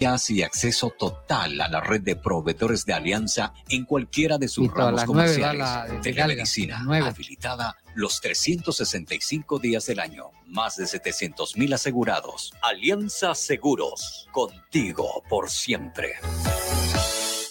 y acceso total a la red de proveedores de Alianza en cualquiera de sus ramos comerciales. Telemedicina habilitada los 365 días del año. Más de 700 mil asegurados. Alianza Seguros. Contigo por siempre.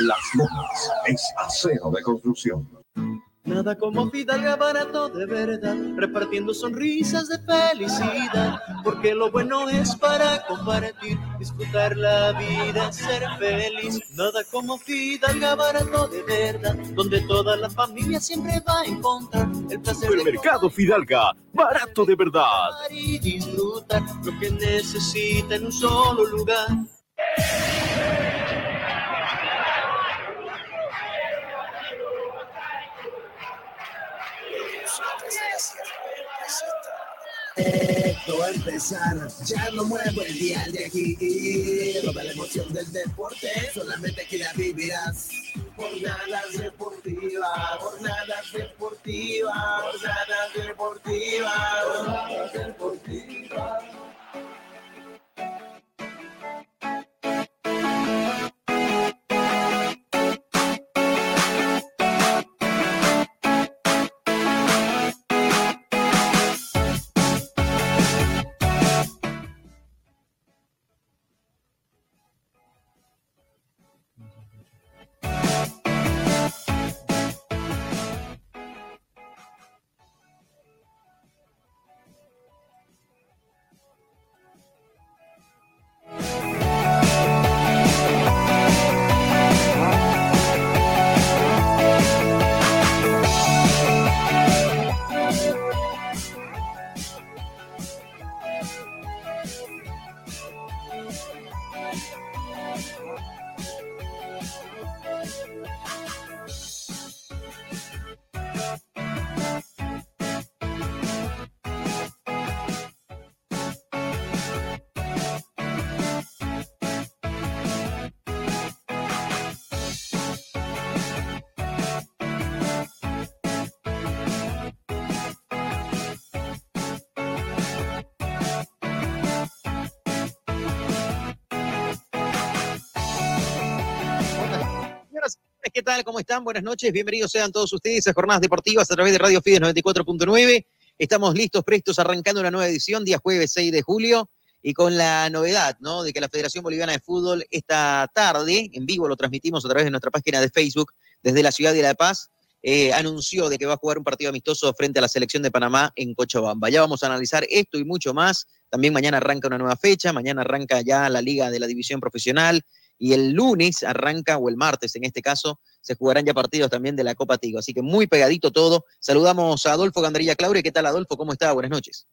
Las Lomas es acero de construcción. Nada como Fidalga barato de verdad, repartiendo sonrisas de felicidad, porque lo bueno es para compartir, disfrutar la vida, ser feliz. Nada como Fidalga barato de verdad, donde toda la familia siempre va a encontrar el placer. El mercado Fidalga, barato de verdad. Y disfrutar lo que necesita en un solo lugar. Esto va a empezar, ya no muevo el día de aquí. Toda la emoción del deporte, solamente aquí la vivirás. Jornadas deportivas, jornadas deportivas, jornadas deportivas, jornadas deportivas. Tal? ¿Cómo están? Buenas noches, bienvenidos sean todos ustedes a Jornadas Deportivas a través de Radio Fides 94.9. Estamos listos, prestos, arrancando una nueva edición, día jueves 6 de julio, y con la novedad, ¿no? De que la Federación Boliviana de Fútbol esta tarde, en vivo lo transmitimos a través de nuestra página de Facebook, desde la ciudad de La Paz, eh, anunció de que va a jugar un partido amistoso frente a la selección de Panamá en Cochabamba. Ya vamos a analizar esto y mucho más. También mañana arranca una nueva fecha, mañana arranca ya la Liga de la División Profesional, y el lunes arranca, o el martes en este caso, se jugarán ya partidos también de la Copa Tigo. Así que muy pegadito todo. Saludamos a Adolfo Gandarilla Claure. ¿Qué tal, Adolfo? ¿Cómo está? Buenas noches.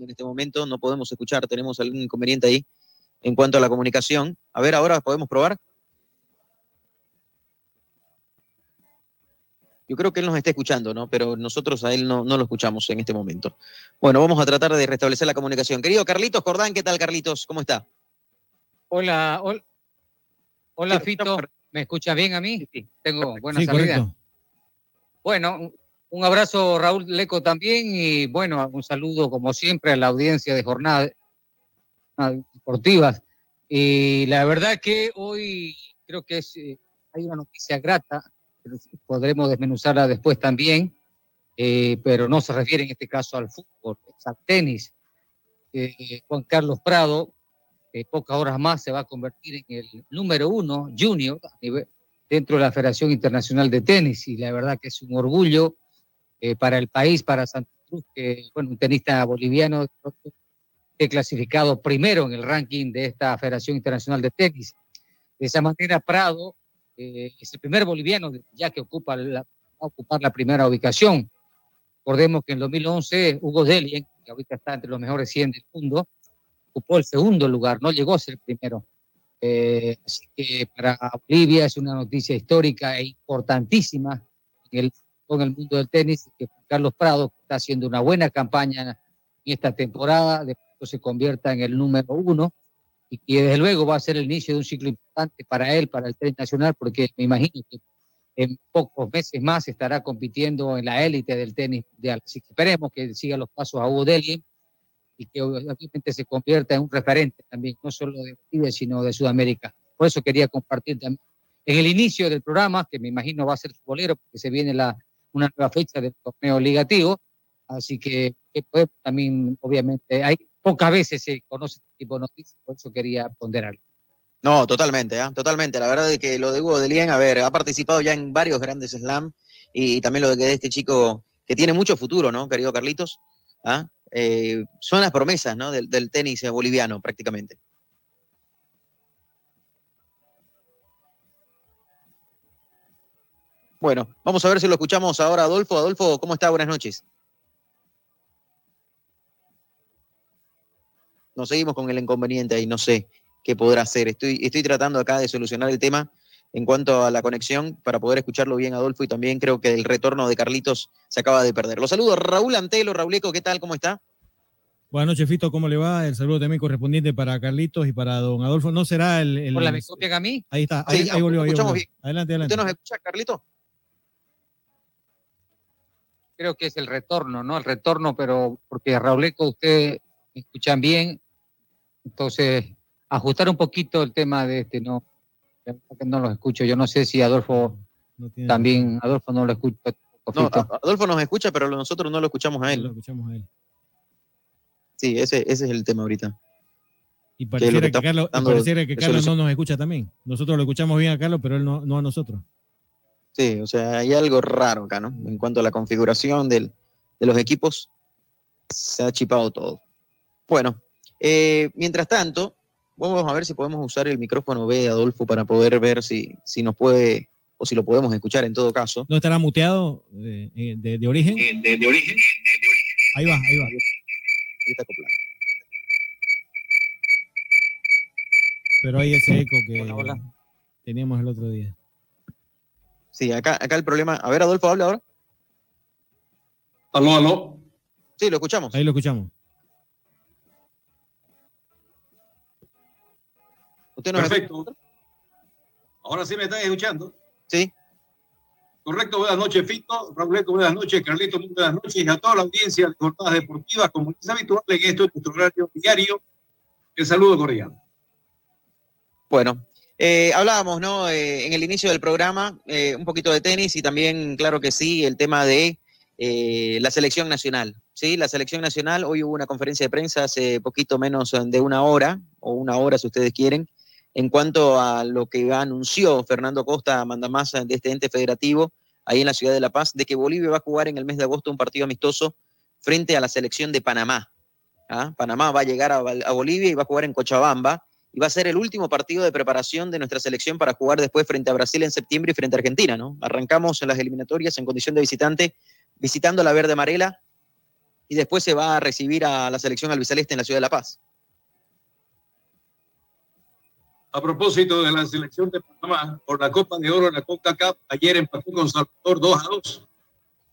En este momento, no podemos escuchar, tenemos algún inconveniente ahí en cuanto a la comunicación. A ver, ahora podemos probar. Yo creo que él nos está escuchando, ¿no? Pero nosotros a él no, no lo escuchamos en este momento. Bueno, vamos a tratar de restablecer la comunicación. Querido Carlitos Cordán, ¿qué tal, Carlitos? ¿Cómo está? Hola, hola, hola Fito. ¿Me escuchas bien a mí? Sí, tengo buena salida. Bueno, un abrazo Raúl Leco también y bueno, un saludo como siempre a la audiencia de jornadas deportivas. Y la verdad que hoy creo que es, eh, hay una noticia grata, podremos desmenuzarla después también, eh, pero no se refiere en este caso al fútbol, es al tenis. Eh, Juan Carlos Prado, pocas horas más se va a convertir en el número uno junior dentro de la Federación Internacional de Tenis y la verdad que es un orgullo eh, para el país, para Santa Cruz, que bueno, un tenista boliviano que clasificado primero en el ranking de esta Federación Internacional de Tenis. De esa manera, Prado eh, es el primer boliviano ya que ocupa la, va a ocupar la primera ubicación. Recordemos que en 2011 Hugo Delien, que ahorita está entre los mejores 100 del mundo, ocupó el segundo lugar, no llegó a ser el primero. Eh, así que para Bolivia es una noticia histórica e importantísima en el con el mundo del tenis, que Carlos Prado está haciendo una buena campaña en esta temporada, de se convierta en el número uno y que desde luego va a ser el inicio de un ciclo importante para él, para el tenis nacional, porque me imagino que en pocos meses más estará compitiendo en la élite del tenis mundial. Así que esperemos que siga los pasos a Hugo y que obviamente se convierta en un referente también, no solo de Bolivia, sino de Sudamérica. Por eso quería compartir también en el inicio del programa, que me imagino va a ser futbolero, porque se viene la una nueva fecha del torneo ligativo, así que, también, obviamente, hay pocas veces se conoce este tipo de noticias, por eso quería ponderarlo. No, totalmente, ¿eh? totalmente. La verdad es que lo de Hugo de Lien, a ver, ha participado ya en varios grandes slam y también lo de que este chico que tiene mucho futuro, ¿no, querido Carlitos? ¿Ah? Eh, son las promesas, ¿no? Del, del tenis boliviano, prácticamente. Bueno, vamos a ver si lo escuchamos ahora, Adolfo. Adolfo, ¿cómo está? Buenas noches. Nos seguimos con el inconveniente ahí, no sé qué podrá hacer. Estoy, estoy tratando acá de solucionar el tema en cuanto a la conexión para poder escucharlo bien, Adolfo, y también creo que el retorno de Carlitos se acaba de perder. Los saludo, Raúl Antelo, Raúl Eco, ¿qué tal? ¿Cómo está? Buenas noches, Fito, ¿cómo le va? El saludo también correspondiente para Carlitos y para don Adolfo. ¿No será el...? el... Hola, ¿me copian a mí? Ahí está, ahí, volvió. Ahí volvió. Adelante, adelante. ¿Usted nos escucha, Carlito? Creo que es el retorno, ¿no? El retorno, pero porque Rauleco, ustedes me escuchan bien, entonces ajustar un poquito el tema de este, no, no lo escucho. Yo no sé si Adolfo también, Adolfo no lo escucha. No, Adolfo nos escucha, pero nosotros no lo escuchamos a él. lo escuchamos a él. Sí, ese, ese es el tema ahorita. Y pareciera que, Carlos, que Carlos no nos escucha también. Nosotros lo escuchamos bien a Carlos, pero él no, no a nosotros. Sí, o sea, hay algo raro acá, ¿no? En cuanto a la configuración de los equipos, se ha chipado todo. Bueno, eh, mientras tanto, vamos a ver si podemos usar el micrófono B de Adolfo para poder ver si, si nos puede, o si lo podemos escuchar en todo caso. ¿No estará muteado de, origen? De, origen? Ahí va, ahí va. Ahí está acoplado. Pero hay ese eco que teníamos el otro día. Sí, acá, acá el problema. A ver, Adolfo, habla ahora. Aló, aló. Sí, lo escuchamos. Ahí lo escuchamos. ¿Usted Perfecto. Ahora sí me están escuchando. Sí. Correcto, buenas noches, Fito. Raúl, buenas noches. Carlito, buenas noches. Y a toda la audiencia de Jornadas Deportivas, como es habitual en esto, en nuestro horario diario. El saludo cordial. Bueno, eh, hablábamos, ¿no? Eh, en el inicio del programa, eh, un poquito de tenis y también, claro que sí, el tema de la selección nacional. Sí, la selección nacional, hoy hubo una conferencia de prensa hace poquito menos de una hora, o una hora si ustedes quieren, en cuanto a lo que anunció Fernando Costa, manda más de este ente federativo, ahí en la ciudad de La Paz, de que Bolivia va a jugar en el mes de agosto un partido amistoso frente a la selección de Panamá. ¿Ah? Panamá va a llegar a Bolivia y va a jugar en Cochabamba y va a ser el último partido de preparación de nuestra selección para jugar después frente a Brasil en septiembre y frente a Argentina, ¿no? Arrancamos en las eliminatorias en condición de visitante, visitando la verde amarela y después se va a recibir a la selección albiceleste en la ciudad de La Paz. A propósito de la selección de Panamá por la Copa de Oro en la Copa Cup, ayer empató con Salvador 2 a 2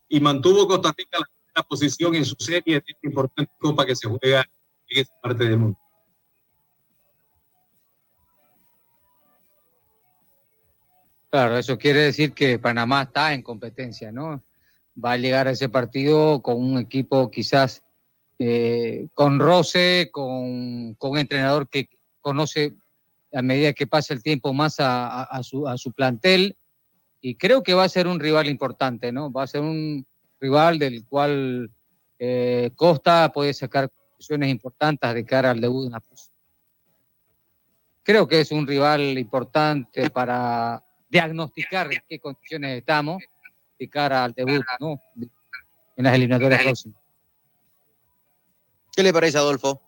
y mantuvo Costa Rica la posición en su serie de esta importante Copa que se juega en esta parte del mundo. Claro, eso quiere decir que Panamá está en competencia, ¿no? Va a llegar a ese partido con un equipo quizás eh, con roce, con, un entrenador que conoce a medida que pasa el tiempo más a, su, a su plantel y creo que va a ser un rival importante, ¿no? Va a ser un rival del cual eh, Costa puede sacar conclusiones importantes de cara al debut de una Creo que es un rival importante para diagnosticar en qué condiciones estamos de cara al debut ¿no? en las eliminatorias próximas. ¿Qué le parece, Adolfo?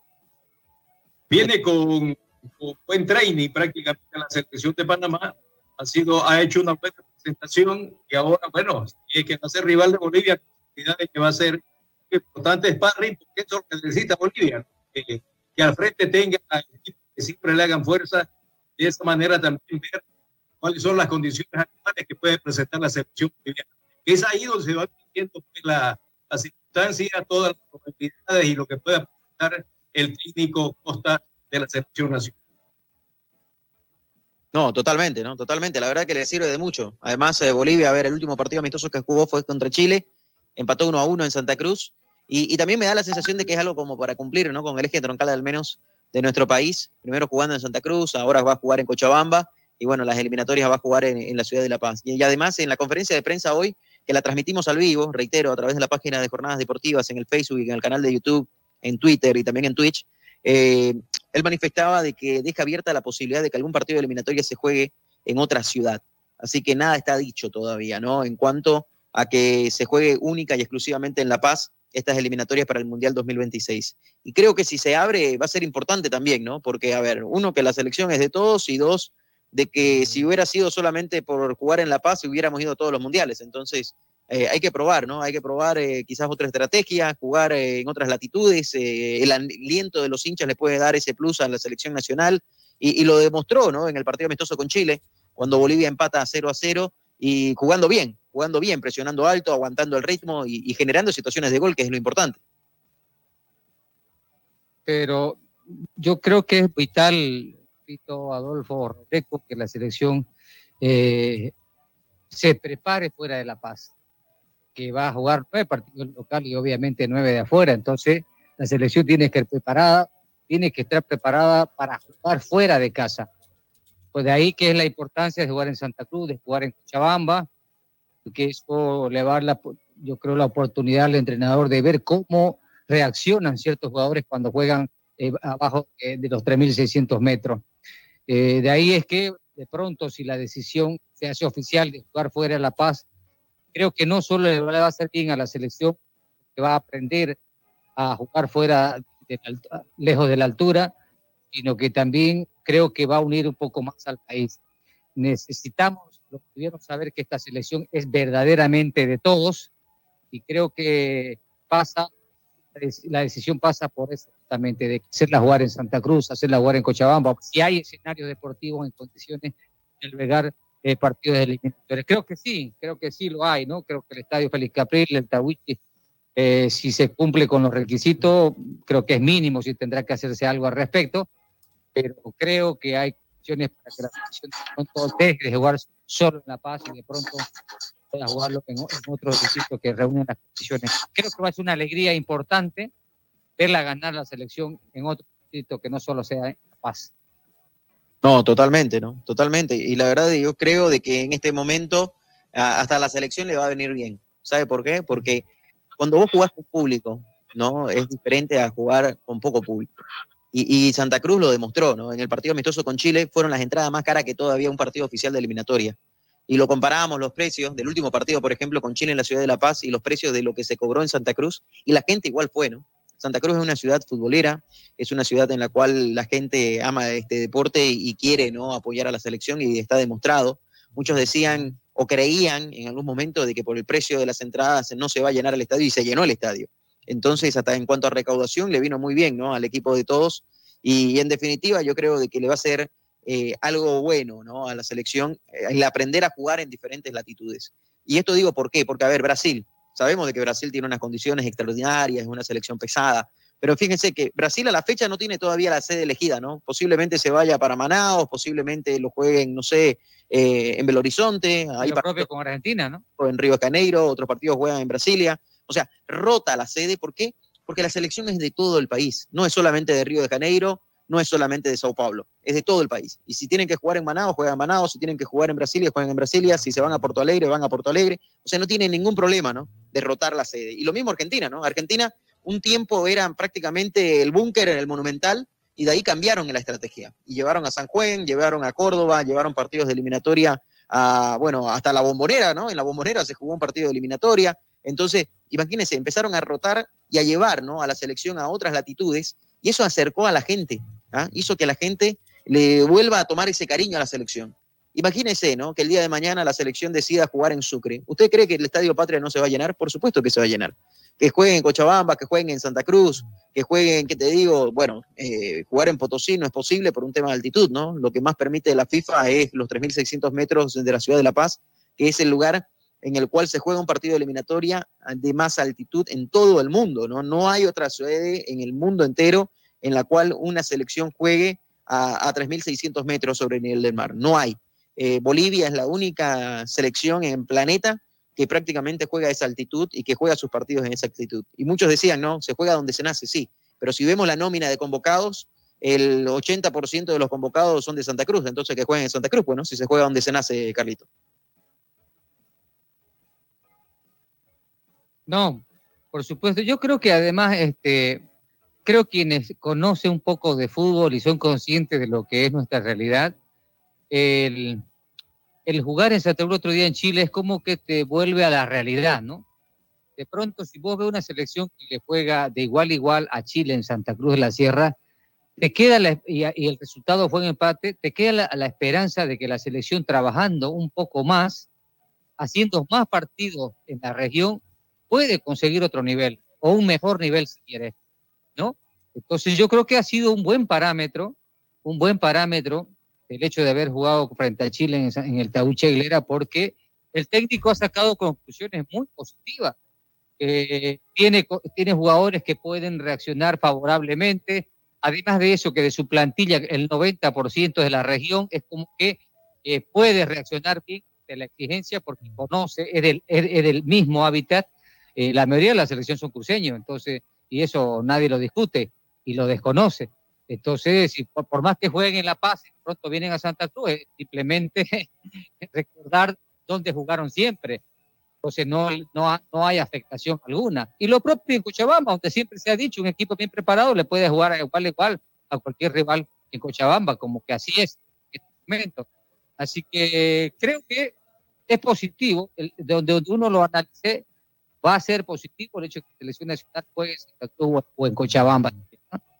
Viene con, buen training prácticamente la selección de Panamá. Ha, sido, ha hecho una buena presentación y ahora, bueno, es que va a ser rival de Bolivia, que va a ser importante sparring, porque eso lo necesita Bolivia, que, que al frente tenga que siempre le hagan fuerza, de esa manera también ver cuáles son las condiciones actuales que puede presentar la selección boliviana. Es ahí donde se va viendo pues, la, la circunstancia, todas las probabilidades y lo que pueda aportar el técnico Costa de la selección nacional. No, totalmente, ¿no? Totalmente. La verdad que le sirve de mucho. Además, eh, Bolivia, a ver, el último partido amistoso que jugó fue contra Chile, empató 1 a 1 en Santa Cruz. Y, y, también me da la sensación de que es algo como para cumplir, ¿no? Con el eje troncal al menos de nuestro país. Primero jugando en Santa Cruz, ahora va a jugar en Cochabamba y bueno, las eliminatorias va a jugar en, la ciudad de La Paz. Y, además en la conferencia de prensa hoy, que la transmitimos al vivo, reitero, a través de la página de Jornadas Deportivas, en el Facebook y en el canal de YouTube, en Twitter y también en Twitch, eh, él manifestaba de que deja abierta la posibilidad de que algún partido de eliminatoria se juegue en otra ciudad. Así que nada está dicho todavía, ¿no? En cuanto a que se juegue única y exclusivamente en La Paz estas eliminatorias para el Mundial 2026. Y creo que si se abre va a ser importante también, ¿no? Porque, a ver, uno, que la selección es de todos y dos, de que si hubiera sido solamente por jugar en La Paz, hubiéramos ido a todos los mundiales. Entonces, eh, hay que probar, ¿no? Hay que probar eh, quizás otra estrategia, jugar eh, en otras latitudes. el aliento de los hinchas le puede dar ese plus a la selección nacional. Y, lo demostró, ¿no? En el partido amistoso con Chile, cuando Bolivia empata 0 a 0 y jugando bien, jugando bien, presionando alto, aguantando el ritmo y, y generando situaciones de gol, que es lo importante. Pero yo creo que es vital Adolfo Reco, que la selección eh, se prepare fuera de La Paz, que va a jugar nueve partidos locales y obviamente nueve de afuera. Entonces, la selección tiene que estar preparada, tiene que estar preparada para jugar fuera de casa. Pues de ahí que es la importancia de jugar en Santa Cruz, de jugar en Cochabamba, que eso le va a dar, la, yo creo, la oportunidad al entrenador de ver cómo reaccionan ciertos jugadores cuando juegan eh, abajo eh, de los 3.600 metros. Eh, de ahí es que de pronto si la decisión se hace oficial de jugar fuera de La Paz, creo que no solo le va a hacer bien a la selección, que va a aprender a jugar fuera, lejos de la altura, sino que también creo que va a unir un poco más al país. Necesitamos, lo que saber que esta selección es verdaderamente de todos y creo que pasa la decisión pasa por eso justamente, de hacerla jugar en Santa Cruz, hacerla jugar en Cochabamba, si hay escenarios deportivos en condiciones de albergar eh, partidos eliminatorios. Creo que sí, creo que sí lo hay, ¿no? Creo que el Estadio Félix Capril, el Tawichi, eh, si se cumple con los requisitos, creo que es mínimo, si tendrá que hacerse algo al respecto, pero creo que hay condiciones para que la selección de pronto deje de jugar solo en La Paz y de pronto a jugarlo en, otro distrito que reúnen las condiciones. Creo que va a ser una alegría importante verla ganar la selección en otro distrito que no solo sea Paz. No, totalmente, ¿no? Totalmente. Y la verdad yo creo de que en este momento hasta la selección le va a venir bien. ¿Sabe por qué? Porque cuando vos jugás con público, ¿no? Es diferente a jugar con poco público. Y, y, Santa Cruz lo demostró, ¿no? En el partido amistoso con Chile fueron las entradas más caras que todavía un partido oficial de eliminatoria y lo comparábamos los precios del último partido, por ejemplo, con Chile en la ciudad de La Paz y los precios de lo que se cobró en Santa Cruz, y la gente igual fue, ¿no? Santa Cruz es una ciudad futbolera, es una ciudad en la cual la gente ama este deporte y quiere ¿no? apoyar a la selección y está demostrado. Muchos decían o creían en algún momento de que por el precio de las entradas no se va a llenar el estadio y se llenó el estadio. Entonces, hasta en cuanto a recaudación, le vino muy bien, ¿no? Al equipo de todos. Y, en definitiva, yo creo de que le va a ser eh, algo bueno, ¿no? A la selección, eh, el aprender a jugar en diferentes latitudes. Y esto digo por qué, porque, a ver, Brasil, sabemos de que Brasil tiene unas condiciones extraordinarias, es una selección pesada, pero fíjense que Brasil a la fecha no tiene todavía la sede elegida, ¿no? Posiblemente se vaya para Manaus, posiblemente lo jueguen, no sé, eh, en Belo Horizonte. Ahí propio con Argentina, ¿no? O en Río de Janeiro, otros partidos juegan en Brasilia. O sea, rota la sede. ¿Por qué? Porque la selección es de todo el país. No es solamente de Río de Janeiro, no es solamente de Sao Paulo, es de todo el país. Y si tienen que jugar en Manaus, juegan en Manaus. Si tienen que jugar en Brasilia, juegan en Brasilia. Si se van a Porto Alegre, van a Porto Alegre. O sea, no tienen ningún problema, ¿no? Derrotar la sede. Y lo mismo Argentina, ¿no? Argentina un tiempo eran prácticamente el búnker en el Monumental y de ahí cambiaron en la estrategia. Y llevaron a San Juan, llevaron a Córdoba, llevaron partidos de eliminatoria a, bueno, hasta la bombonera, ¿no? En la bombonera se jugó un partido de eliminatoria. Entonces, imagínense, empezaron a rotar y a llevar, ¿no? A la selección a otras latitudes y eso acercó a la gente, ¿ah? hizo que la gente le vuelva a tomar ese cariño a la selección. Imagínense, ¿no? Que el día de mañana la selección decida jugar en Sucre. ¿Usted cree que el Estadio Patria no se va a llenar? Por supuesto que se va a llenar que jueguen en Cochabamba, que jueguen en Santa Cruz, que jueguen, ¿qué te digo? Bueno, eh, jugar en Potosí no es posible por un tema de altitud, ¿no? Lo que más permite la FIFA es los 3.600 metros de la ciudad de La Paz, que es el lugar en el cual se juega un partido de eliminatoria de más altitud en todo el mundo, ¿no? No hay otra sede en el mundo entero en la cual una selección juegue a, 3.600 metros sobre el nivel del mar. No hay. Eh, Bolivia es la única selección en planeta que prácticamente juega a esa altitud y que juega sus partidos en esa altitud. Y muchos decían, no, se juega donde se nace, sí, pero si vemos la nómina de convocados, el 80% de los convocados son de Santa Cruz, entonces que jueguen en Santa Cruz, bueno, si se juega donde se nace, Carlito. No, por supuesto. Yo creo que además, este, creo quienes conocen un poco de fútbol y son conscientes de lo que es nuestra realidad, el, el jugar en Santa Cruz otro día en Chile es como que te vuelve a la realidad, ¿no? De pronto, si vos ves una selección que le juega de igual a igual a Chile en Santa Cruz de la Sierra, te queda y, el resultado fue un empate, te queda la, esperanza de que la selección trabajando un poco más, haciendo más partidos en la región, puede conseguir otro nivel o un mejor nivel si quieres, ¿no? Entonces yo creo que ha sido un buen parámetro, un buen parámetro el hecho de haber jugado frente a Chile en, el Tauche porque el técnico ha sacado conclusiones muy positivas. tiene, tiene jugadores que pueden reaccionar favorablemente. Además de eso, que de su plantilla el 90% de la región es como que eh, puede reaccionar bien de la exigencia porque conoce, es del, es, del mismo hábitat. Eh, la mayoría de la selección son cruceños, entonces, y eso nadie lo discute y lo desconoce. Entonces, si por, más que jueguen en La Paz, pronto vienen a Santa Cruz, simplemente recordar dónde jugaron siempre. Entonces, no, no, no hay afectación alguna. Y lo propio en Cochabamba, donde siempre se ha dicho, un equipo bien preparado le puede jugar igual igual a cualquier rival en Cochabamba, como que así es en este momento. Así que creo que es positivo, donde uno lo analice, va a ser positivo el hecho de que la selección nacional juegue en Cruz o en Cochabamba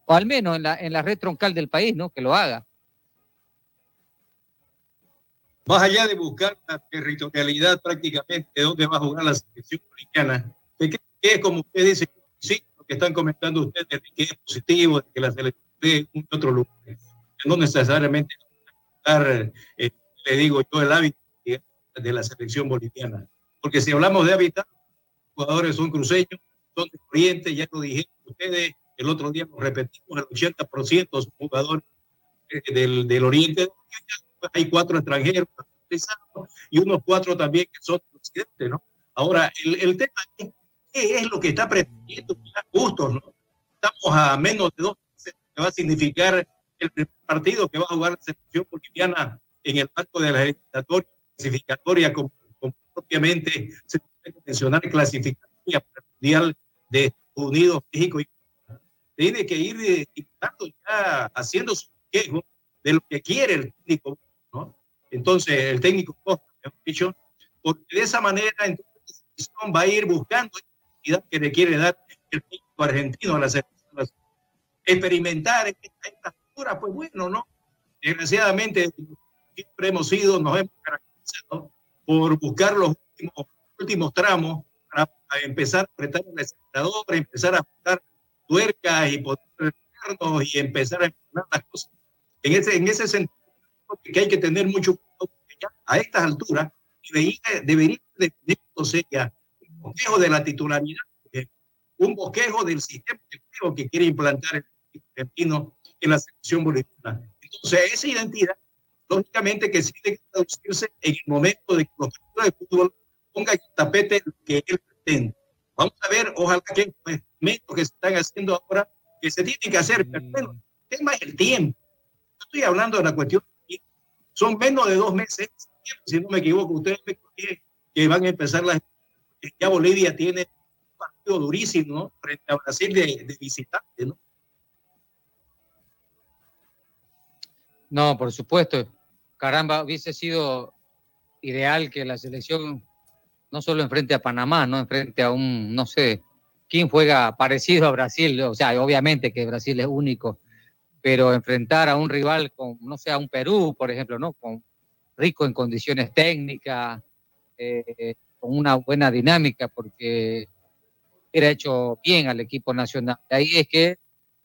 o al menos en la, en la red troncal del país, ¿no? Que lo haga. Más allá de buscar la territorialidad prácticamente de dónde va a jugar la selección boliviana, que, es como usted dice, sí, lo que están comentando ustedes, de que es positivo, de que la selección de un otro lugar, no necesariamente eh, le digo yo, el hábito de la selección boliviana. Porque si hablamos de hábitat, jugadores son cruceños, son de Oriente, ya lo dijeron ustedes, el otro día nos repetimos, el 80% son jugadores eh, del, del Oriente. Hay cuatro extranjeros y unos cuatro también que son presidentes, ¿no? Ahora, el, el tema es qué es lo que está pretendiendo justo, ¿no? Estamos a menos de dos meses que va a significar el partido que va a jugar la selección boliviana en el marco de la clasificatoria, como, propiamente se puede mencionar clasificatoria para el Mundial de Estados Unidos, México y tiene que ir eh, ya haciendo su quejo de lo que quiere el técnico. Entonces, el técnico dicho, porque de esa manera va a ir buscando la que le quiere dar el técnico argentino a la selección. Experimentar esta altura, pues bueno, ¿no? Desgraciadamente, siempre hemos sido, nos hemos caracterizado por buscar los últimos, últimos tramos para empezar a apretar la empezar a apuntar tuercas y poner y empezar a empujar las cosas. En ese, en ese sentido, que hay que tener mucho cuidado, a estas alturas debería, debería definirse ya un bosquejo de la titularidad, un bosquejo del sistema que quiere implantar el argentino en la selección boliviana. Entonces, esa identidad, lógicamente que sí debe traducirse en el momento de que los partidos de fútbol pongan el tapete que él pretende. Vamos a ver, ojalá que los experimentos que se están haciendo ahora, que se tienen que hacer, pero bueno, el tema es el tiempo. Yo estoy hablando de la cuestión, son menos de dos meses, si no me equivoco, ustedes me que van a empezar las... Ya Bolivia tiene un partido durísimo, ¿no? Frente a Brasil de, de visitante, ¿no? No, por supuesto. Caramba, hubiese sido ideal que la selección no solo enfrente a Panamá, no enfrente a un, no sé, quién juega parecido a Brasil, o sea, obviamente que Brasil es único, pero enfrentar a un rival con, no sé, a un Perú, por ejemplo, ¿no? Con, rico en condiciones técnicas, eh, con una buena dinámica, porque era hecho bien al equipo nacional. ahí es que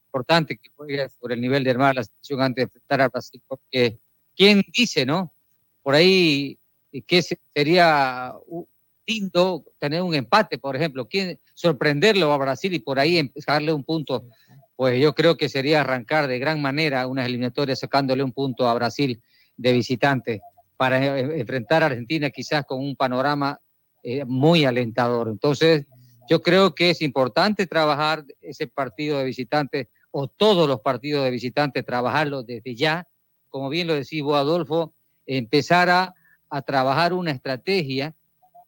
importante que juegue sobre el nivel de armar la selección antes de enfrentar a Brasil, porque ¿quién dice, no? Por ahí que sería lindo tener un empate, por ejemplo, ¿quién sorprenderlo a Brasil y por ahí darle un punto? Pues yo creo que sería arrancar de gran manera unas eliminatorias sacándole un punto a Brasil de visitante para e-, enfrentar a Argentina quizás con un panorama eh, muy alentador. Entonces, yo creo que es importante trabajar ese partido de visitante o todos los partidos de visitantes, trabajarlo desde ya, como bien lo decía vos, Adolfo, empezar a, trabajar una estrategia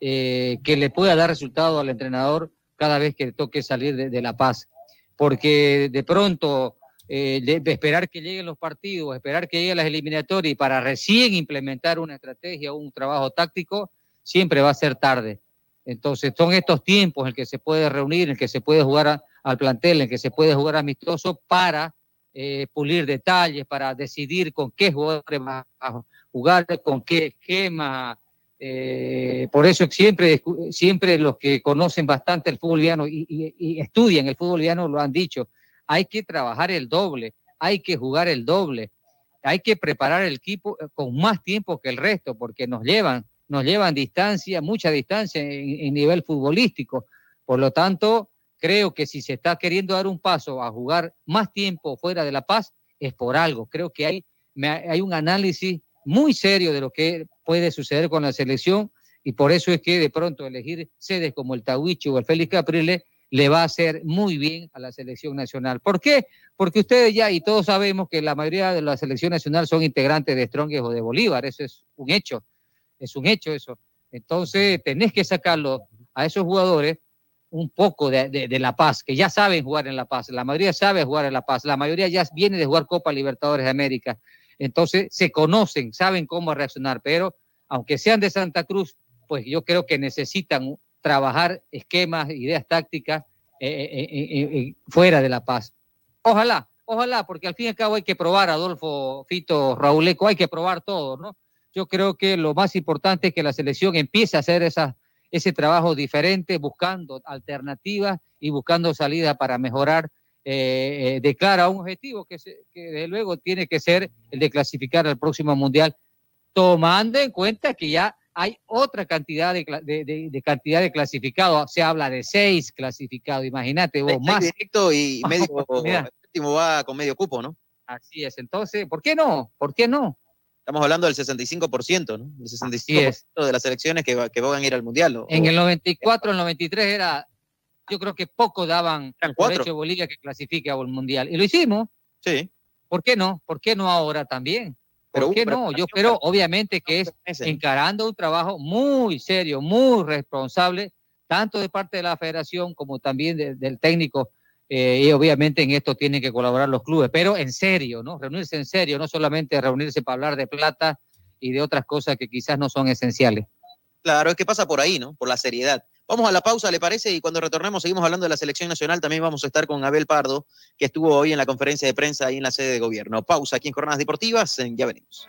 eh, que le pueda dar resultado al entrenador cada vez que toque salir de, La Paz. Porque de pronto, eh, esperar que lleguen los partidos, esperar que lleguen las eliminatorias para recién implementar una estrategia o un trabajo táctico, siempre va a ser tarde. Entonces, son estos tiempos en que se puede reunir, en que se puede jugar al plantel en que se puede jugar amistoso para eh, pulir detalles, para decidir con qué jugadores jugar, con qué esquema. Eh, por eso siempre, siempre los que conocen bastante el fútbol y, estudian el fútbol lo han dicho, hay que trabajar el doble, hay que jugar el doble, hay que preparar el equipo eh, con más tiempo que el resto, porque nos llevan, nos llevan distancia, mucha distancia en nivel futbolístico. Por lo tanto, creo que si se está queriendo dar un paso a jugar más tiempo fuera de La Paz, es por algo. Creo que hay, hay un análisis muy serio de lo que puede suceder con la selección y por eso es que de pronto elegir sedes como el Tahuichi o el Félix Capriles le va a hacer muy bien a la selección nacional. ¿Por qué? Porque ustedes ya y todos sabemos que la mayoría de la selección nacional son integrantes de Strongest o de Bolívar, eso es un hecho, es un hecho eso. Entonces tenés que sacarlo a esos jugadores un poco de, La Paz, que ya saben jugar en La Paz, la mayoría sabe jugar en La Paz, la mayoría ya viene de jugar Copa Libertadores de América, entonces se conocen, saben cómo reaccionar, pero aunque sean de Santa Cruz, pues yo creo que necesitan trabajar esquemas, ideas tácticas eh, eh, eh, fuera de La Paz. Ojalá, ojalá, porque al fin y al cabo hay que probar, Adolfo, Fito, Rauleco, hay que probar todo, ¿no? Yo creo que lo más importante es que la selección empiece a hacer esas ese trabajo diferente, buscando alternativas y buscando salidas para mejorar eh, eh, de cara a un objetivo que, que desde luego tiene que ser el de clasificar al próximo mundial, tomando en cuenta que ya hay otra cantidad de, de, cantidad de clasificados. Se habla de seis clasificados, imagínate vos más. Directo y medio, último va con medio cupo, ¿no? Así es. Entonces, ¿por qué no? ¿Por qué no? Estamos hablando del 65%, ¿no? El 65% de las elecciones que, que van a ir al Mundial. En el 94, el 93 era, yo creo que poco daban por hecho Bolivia que clasifique al Mundial. Y lo hicimos. Sí. ¿Por qué no? ¿Por qué no ahora también? ¿Por qué no? Yo creo, obviamente, que es encarando un trabajo muy serio, muy responsable, tanto de parte de la federación como también del técnico eh, y obviamente en esto tienen que colaborar los clubes, pero en serio, ¿no? Reunirse en serio, no solamente reunirse para hablar de plata y de otras cosas que quizás no son esenciales. Claro, es que pasa por ahí, ¿no? Por la seriedad. Vamos a la pausa, ¿le parece? Y cuando retornemos seguimos hablando de la selección nacional. También vamos a estar con Abel Pardo, que estuvo hoy en la conferencia de prensa ahí en la sede de gobierno. Pausa aquí en Jornadas Deportivas. Ya venimos.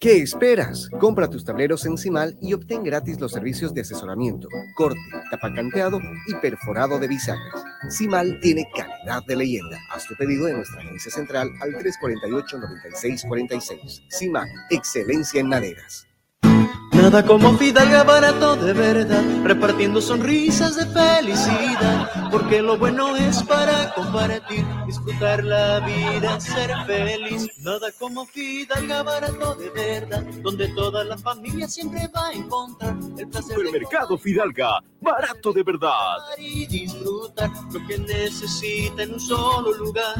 ¿Qué esperas? Compra tus tableros en CIMAL y obtén gratis los servicios de asesoramiento, corte, tapacanteado y perforado de bisagras. CIMAL tiene calidad de leyenda. Haz tu pedido en nuestra agencia central al 348-9646. CIMAL, excelencia en maderas. Nada como Fidalga barato de verdad, repartiendo sonrisas de felicidad, porque lo bueno es para compartir, disfrutar la vida, ser feliz. Nada como Fidalga barato de verdad, donde toda la familia siempre va a encontrar el placer Supermercado Fidalga, barato de verdad. Y disfrutar lo que necesita en un solo lugar.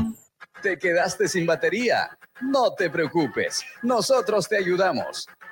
¿Te quedaste sin batería? No te preocupes, nosotros te ayudamos.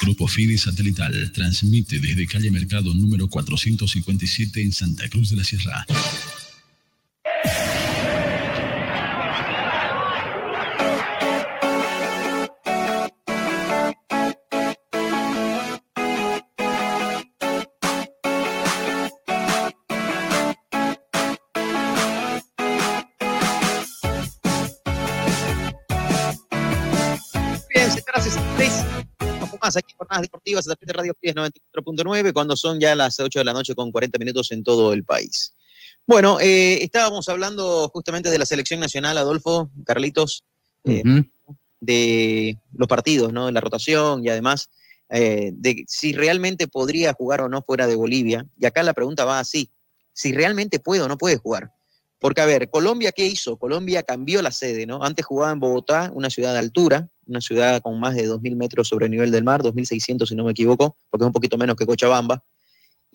Grupo Fide Satelital transmite desde calle Mercado número 457 en Santa Cruz de la Sierra. Jornadas deportivas a de Radio Pies 94.9 cuando son ya las 8 de la noche con 40 minutos en todo el país. Bueno, eh, estábamos hablando justamente de la selección nacional, Adolfo, Carlitos, eh, de los partidos, ¿no? De la rotación y además eh, de si realmente podría jugar o no fuera de Bolivia. Y acá la pregunta va así, si realmente puede o no puede jugar. Porque, a ver, Colombia, ¿qué hizo? Colombia cambió la sede, ¿no? Antes jugaba en Bogotá, una ciudad de altura, una ciudad con más de 2.000 metros sobre el nivel del mar, 2.600 si no me equivoco, porque es un poquito menos que Cochabamba.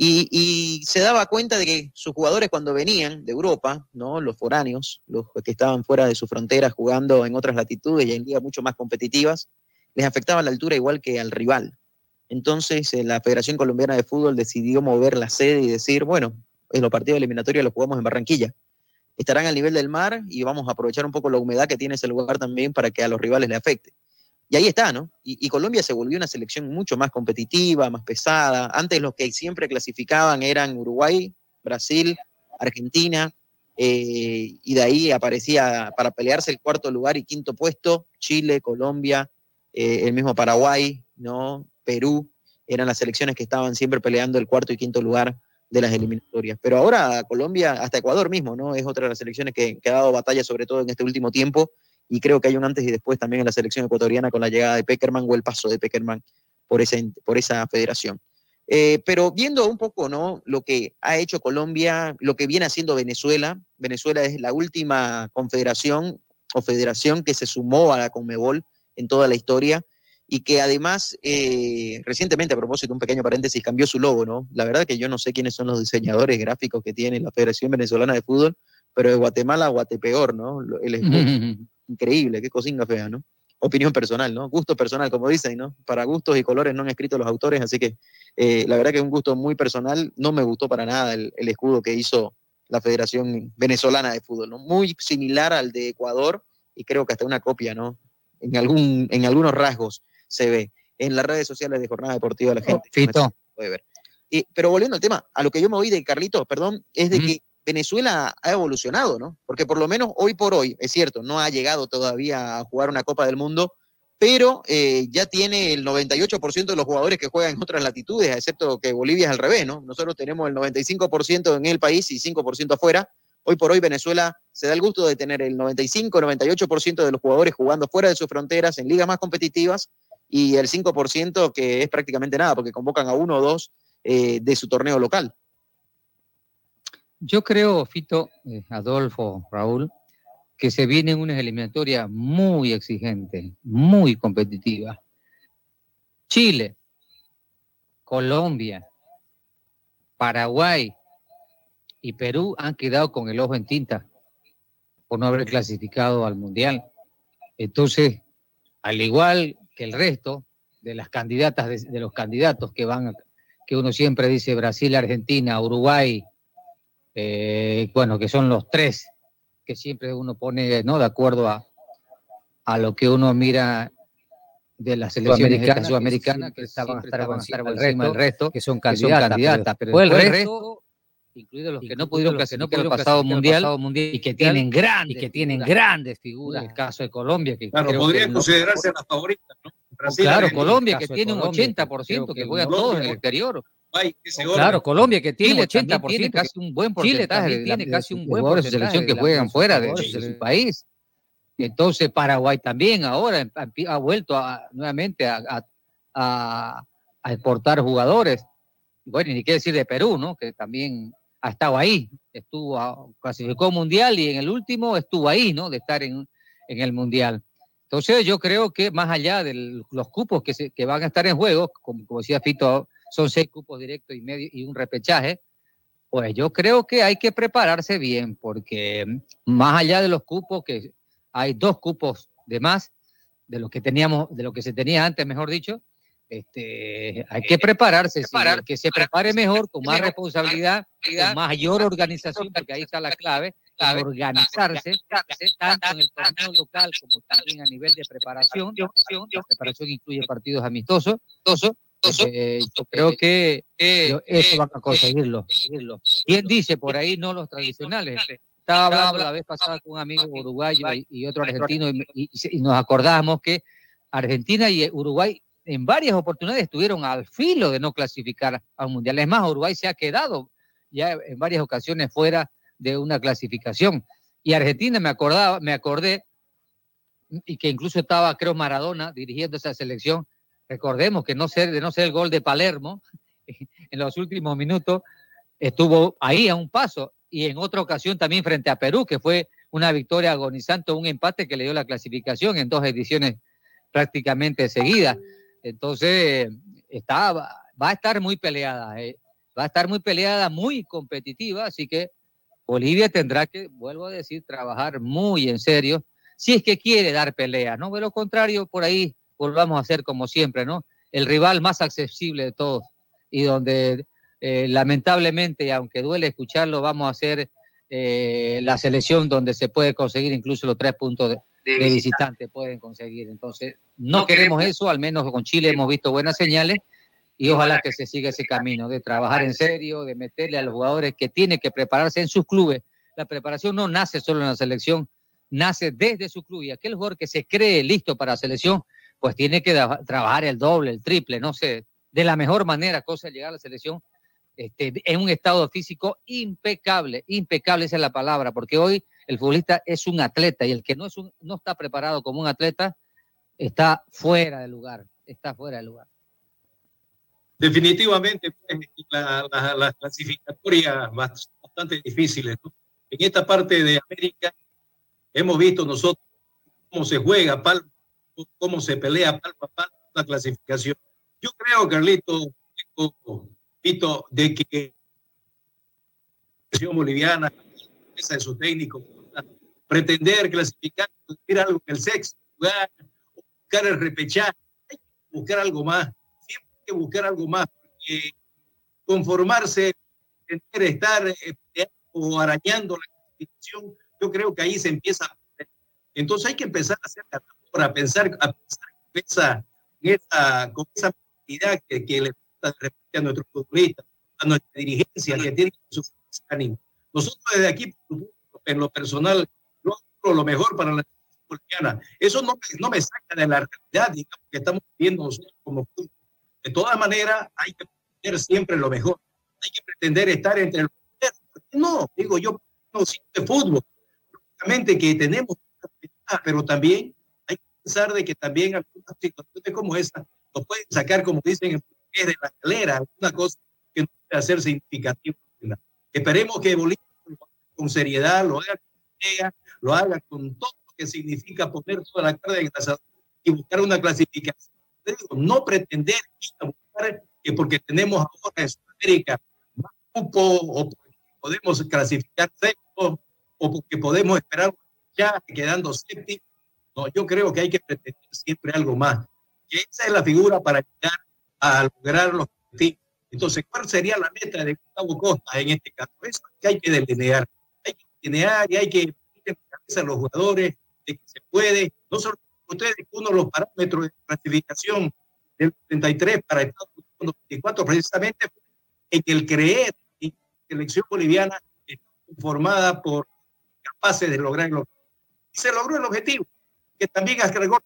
Y, se daba cuenta de que sus jugadores cuando venían de Europa, ¿no? los foráneos, los que estaban fuera de su frontera jugando en otras latitudes y en ligas mucho más competitivas, les afectaba la altura igual que al rival. Entonces eh, la Federación Colombiana de Fútbol decidió mover la sede y decir, bueno, en los partidos eliminatorios los jugamos en Barranquilla estarán al nivel del mar y vamos a aprovechar un poco la humedad que tiene ese lugar también para que a los rivales le afecte. Y ahí está, ¿no? Y, Colombia se volvió una selección mucho más competitiva, más pesada. Antes los que siempre clasificaban eran Uruguay, Brasil, Argentina, eh, y de ahí aparecía para pelearse el cuarto lugar y quinto puesto, Chile, Colombia, eh, el mismo Paraguay, ¿no? Perú, eran las selecciones que estaban siempre peleando el cuarto y quinto lugar de las eliminatorias. Pero ahora Colombia, hasta Ecuador mismo, ¿no? Es otra de las selecciones que, ha dado batalla, sobre todo en este último tiempo, y creo que hay un antes y después también en la selección ecuatoriana con la llegada de Peckerman o el paso de Peckerman por, ese, por esa federación. Eh, pero viendo un poco ¿no? lo que ha hecho Colombia, lo que viene haciendo Venezuela, Venezuela es la última confederación o federación que se sumó a la Conmebol en toda la historia y que además eh, recientemente, a propósito, un pequeño paréntesis, cambió su logo, ¿no? La verdad que yo no sé quiénes son los diseñadores gráficos que tiene la Federación Venezolana de Fútbol, pero de Guatemala a Guatepeor, ¿no? El es increíble, qué cosinga fea, ¿no? Opinión personal, ¿no? Gusto personal, como dicen, ¿no? Para gustos y colores no han escrito los autores, así que eh, la verdad que es un gusto muy personal, no me gustó para nada el, el escudo que hizo la Federación Venezolana de Fútbol, ¿no? Muy similar al de Ecuador y creo que hasta una copia, ¿no? En, algún, en algunos rasgos se ve. En las redes sociales de Jornada Deportiva la gente puede ver. pero volviendo al tema, a lo que yo me oí de Carlito, perdón, es de que Venezuela ha evolucionado, ¿no? Porque por lo menos hoy por hoy, es cierto, no ha llegado todavía a jugar una Copa del Mundo, pero eh, ya tiene el 98% de los jugadores que juegan en otras latitudes, excepto que Bolivia es al revés, ¿no? Nosotros tenemos el 95% en el país y 5% afuera. Hoy por hoy Venezuela se da el gusto de tener el 95-98% de los jugadores jugando fuera de sus fronteras en ligas más competitivas y el 5% que es prácticamente nada, porque convocan a uno o dos eh, de su torneo local. Yo creo, Fito, eh, Adolfo, Raúl, que se viene una eliminatoria muy exigente, muy competitiva. Chile, Colombia, Paraguay y Perú han quedado con el ojo en tinta por no haber clasificado al Mundial. Entonces, al igual que el resto de las candidatas, de, los candidatos que van, que uno siempre dice Brasil, Argentina, Uruguay, eh, bueno, que son los tres que siempre uno pone, ¿no? De acuerdo a, a lo que uno mira de las selecciones sudamericanas que estaban a estar encima del resto, que son candidatas, pero el resto incluidos los que no pudieron clasificar el pasado mundial, y que tienen grandes, y que tienen grandes figuras. El caso de Colombia, que claro, podría considerarse la favorita, ¿no? claro, Colombia que tiene un 80% que juega todos en el exterior. Claro, Colombia que tiene 80%, tiene casi un buen porcentaje, Chile tiene casi un buen porcentaje de selección que juegan fuera de, su país. Entonces Paraguay también ahora ha vuelto nuevamente a, a, exportar jugadores. Bueno, ni qué decir de Perú, ¿no? Que también ha estado ahí, estuvo, clasificó mundial y en el último estuvo ahí, ¿no? De estar en, en el mundial. Entonces yo creo que más allá de los cupos que, se, que van a estar en juego, como, como decía Fito, son seis cupos directos y, medio, y un repechaje, pues yo creo que hay que prepararse bien, porque más allá de los cupos, que hay dos cupos de más de lo que teníamos, de lo que se tenía antes, mejor dicho, este, hay que prepararse, que se prepare mejor, con más responsabilidad, con mayor organización, porque ahí está la clave, organizarse, tanto en el torneo local como también a nivel de preparación. La preparación incluye partidos amistosos. Eh, yo creo que eso van a conseguirlo. ¿Quién dice por ahí no los tradicionales? Estaba hablando la vez pasada con un amigo uruguayo y, otro argentino y, nos acordamos que Argentina y Uruguay en varias oportunidades estuvieron al filo de no clasificar a un mundial. Es más, Uruguay se ha quedado ya en varias ocasiones fuera de una clasificación. Y Argentina me acordaba, me acordé, y que incluso estaba, creo, Maradona dirigiendo esa selección. Recordemos que no ser, de no ser el gol de Palermo, en los últimos minutos, estuvo ahí a un paso. Y en otra ocasión también frente a Perú, que fue una victoria agonizante, un empate que le dio la clasificación en dos ediciones prácticamente seguidas. Entonces, está, va a estar muy peleada, eh. va a estar muy peleada, muy competitiva, así que Bolivia tendrá que, vuelvo a decir, trabajar muy en serio si es que quiere dar pelea, ¿no? De lo contrario, por ahí volvamos a ser como siempre, ¿no? El rival más accesible de todos y donde eh, lamentablemente, aunque duele escucharlo, vamos a ser eh, la selección donde se puede conseguir incluso los tres puntos de, de visitante, pueden conseguir. Entonces, no queremos eso, al menos con Chile hemos visto buenas señales y ojalá que se siga ese camino de trabajar en serio, de meterle a los jugadores que tienen que prepararse en sus clubes. La preparación no nace solo en la selección, nace desde su club. Y aquel jugador que se cree listo para la selección, pues tiene que trabajar el doble, el triple, no sé, de la mejor manera, cosa de llegar a la selección este, en un estado físico impecable, impecable esa es la palabra, porque hoy el futbolista es un atleta y el que no, es no está preparado como un atleta está fuera de lugar, está fuera de lugar definitivamente pues, las clasificatorias bastante difíciles. En esta parte de América hemos visto nosotros cómo se juega, cómo se pelea la clasificación. Yo creo, Carlito, Pito, de que la boliviana, esa de su técnico, pretender clasificar, buscar algo en el sexo, buscar el repechaje, buscar algo más buscar algo más, porque conformarse, estar eh, o arañando la constitución, yo creo que ahí se empieza. Entonces hay que empezar a hacer para pensar, a pensar con esa, esa, con esa que, que le a nuestros futbolistas, a nuestra dirigencia, que tiene su ánimo. Nosotros desde aquí, en lo personal, lo mejor para la boliviana. Eso no, no me saca de la realidad digamos, que estamos viendo nosotros como fútbol de todas maneras, hay que pretender siempre lo mejor. Hay que pretender estar entre los No, digo yo, no de fútbol. Lógicamente que tenemos, pero también hay que pensar de que también algunas situaciones como esta nos pueden sacar, como dicen en de la escalera, una cosa que no puede ser significativa. Esperemos que Bolivia con seriedad lo haga con lo haga con todo lo que significa poner toda la carga de y buscar una clasificación no pretender que porque tenemos ahora en Sudamérica más grupo o podemos clasificar sexto o porque podemos esperar ya quedando séptimo. No, yo creo que hay que pretender siempre algo más. Y esa es la figura para llegar a lograr los objetivos. Entonces, ¿cuál sería la meta de Gustavo Costa en este caso? Eso que hay que delinear. Y hay que decirle a los jugadores de que se puede, no solo ustedes uno de los parámetros de clasificación del 33 para Estados Unidos 24 precisamente en el creer en la selección boliviana formada por capaces de lograrlo. Y se logró el objetivo, que también agregó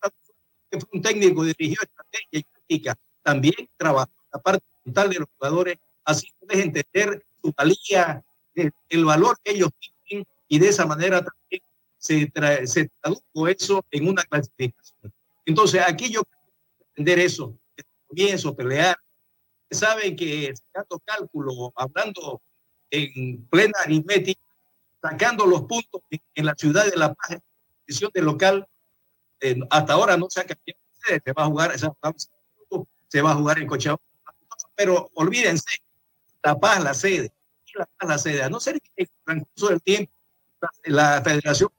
que fue un técnico, dirigió estrategia y táctica, también trabajó la parte mental de los jugadores, así puedes entender su valía, el, valor que ellos tienen y de esa manera también se, se tradujo eso en una clasificación. Entonces, aquí yo quiero entender eso, comienzo, pelear. Saben que sacando cálculo, hablando en plena aritmética, sacando los puntos en, la ciudad de La Paz, en de local, eh, hasta ahora no se ha cambiado, se va a jugar, se va a jugar en Cochabamba, pero olvídense, La Paz la sede, La Paz la sede, a no ser que en el transcurso del tiempo la, federación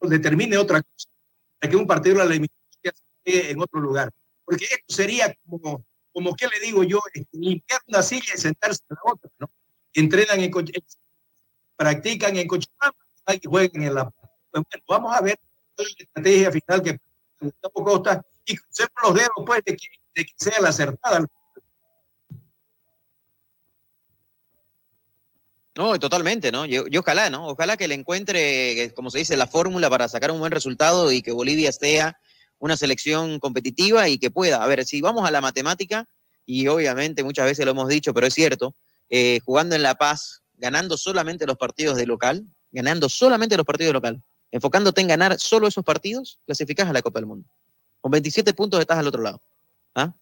determine otra cosa, que un partido la eliminatoria en otro lugar, porque esto sería como, como ¿qué le digo yo? Este, limpiar una silla y sentarse en la otra, ¿no? Entrenan en, practican en Cochabamba y juegan en la. Pues bueno, vamos a ver la estrategia final que Gustavo Costa y crucemos los dedos pues de que, de que sea la acertada No, totalmente, ¿no? Yo, yo, ojalá, ¿no? Ojalá que le encuentre, como se dice, la fórmula para sacar un buen resultado y que Bolivia sea una selección competitiva y que pueda. A ver, si vamos a la matemática, y obviamente muchas veces lo hemos dicho, pero es cierto, eh, jugando en La Paz, ganando solamente los partidos de local, ganando solamente los partidos de local, enfocándote en ganar solo esos partidos, clasificás a la Copa del Mundo. Con 27 puntos estás al otro lado. ¿ah?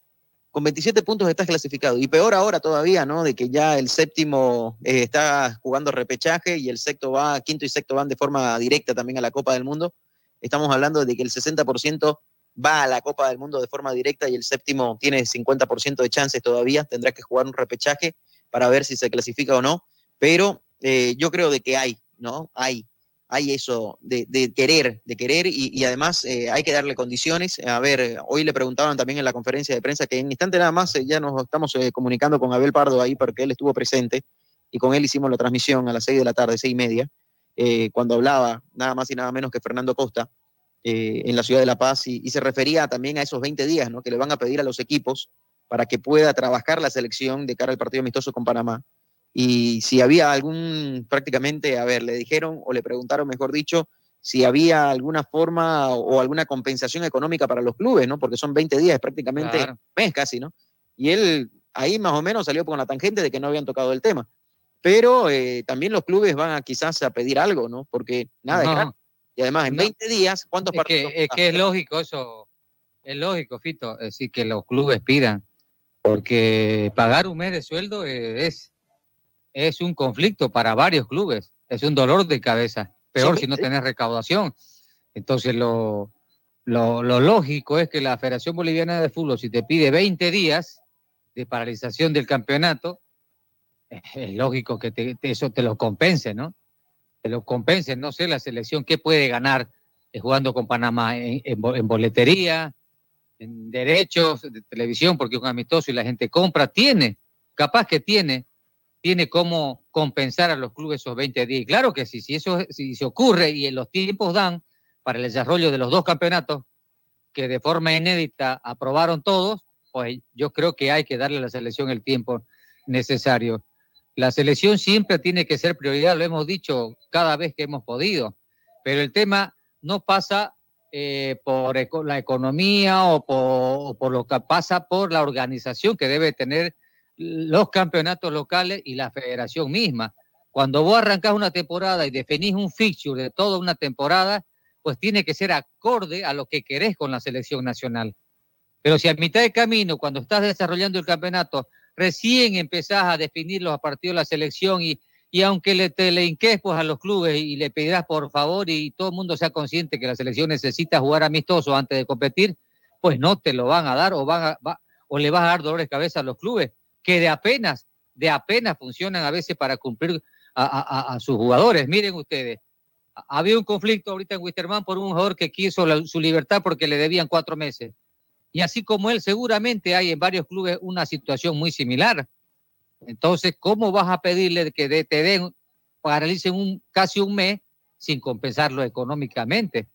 Con 27 puntos estás clasificado. Y peor ahora todavía, ¿no? De que ya el séptimo eh, está jugando repechaje y el sexto va, quinto y sexto van de forma directa también a la Copa del Mundo. Estamos hablando de que el 60% va a la Copa del Mundo de forma directa y el séptimo tiene 50% de chances todavía. Tendrá que jugar un repechaje para ver si se clasifica o no. Pero eh, yo creo de que hay, ¿no? Hay hay eso de, querer, de querer y, además eh, hay que darle condiciones. A ver, hoy le preguntaban también en la conferencia de prensa que en instante nada más eh, ya nos estamos eh, comunicando con Abel Pardo ahí porque él estuvo presente y con él hicimos la transmisión a las seis de la tarde, seis y media, cuando hablaba nada más y nada menos que Fernando Costa en la ciudad de La Paz y, se refería también a esos 20 días ¿no? que le van a pedir a los equipos para que pueda trabajar la selección de cara al partido amistoso con Panamá y si había algún, prácticamente, a ver, le dijeron o le preguntaron, mejor dicho, si había alguna forma o alguna compensación económica para los clubes, ¿no? Porque son 20 días, prácticamente un mes casi, ¿no? Y él ahí más o menos salió con la tangente de que no habían tocado el tema. Pero eh, también los clubes van a quizás a pedir algo, ¿no? Porque nada, no, y además en 20 días, ¿cuántos partidos? es que es lógico eso, es lógico, Fito, es decir, que los clubes pidan, porque pagar un mes de sueldo es es un conflicto para varios clubes, es un dolor de cabeza, peor si no tenés recaudación. Entonces lo, lo, lógico es que la Federación Boliviana de Fútbol, si te pide 20 días de paralización del campeonato, es lógico que eso te lo compense, ¿no? Te lo compense, no sé la selección qué puede ganar eh, jugando con Panamá en, en, boletería, en derechos de televisión, porque es un amistoso y la gente compra, tiene, capaz que tiene, tiene cómo compensar a los clubes esos 20 días. claro que sí, si eso si se ocurre y los tiempos dan para el desarrollo de los dos campeonatos que de forma inédita aprobaron todos, pues yo creo que hay que darle a la selección el tiempo necesario. La selección siempre tiene que ser prioridad, lo hemos dicho cada vez que hemos podido, pero el tema no pasa eh, por la economía o por, lo que pasa por la organización que debe tener los campeonatos locales y la federación misma. Cuando vos arrancás una temporada y definís un fixture de toda una temporada, pues tiene que ser acorde a lo que querés con la selección nacional. Pero si a mitad de camino, cuando estás desarrollando el campeonato, recién empezás a definir los partidos de la selección y, y aunque le, te le inques pues, a los clubes y le pedirás por favor y todo el mundo sea consciente que la selección necesita jugar amistoso antes de competir, pues no te lo van a dar o, van o le vas a dar dolores de cabeza a los clubes que de apenas, de apenas funcionan a veces para cumplir a, sus jugadores. Miren ustedes, había un conflicto ahorita en Wisterman por un jugador que quiso su libertad porque le debían cuatro meses. Y así como él, seguramente hay en varios clubes una situación muy similar. Entonces, ¿cómo vas a pedirle que te den, paralicen un, casi un mes sin compensarlo económicamente?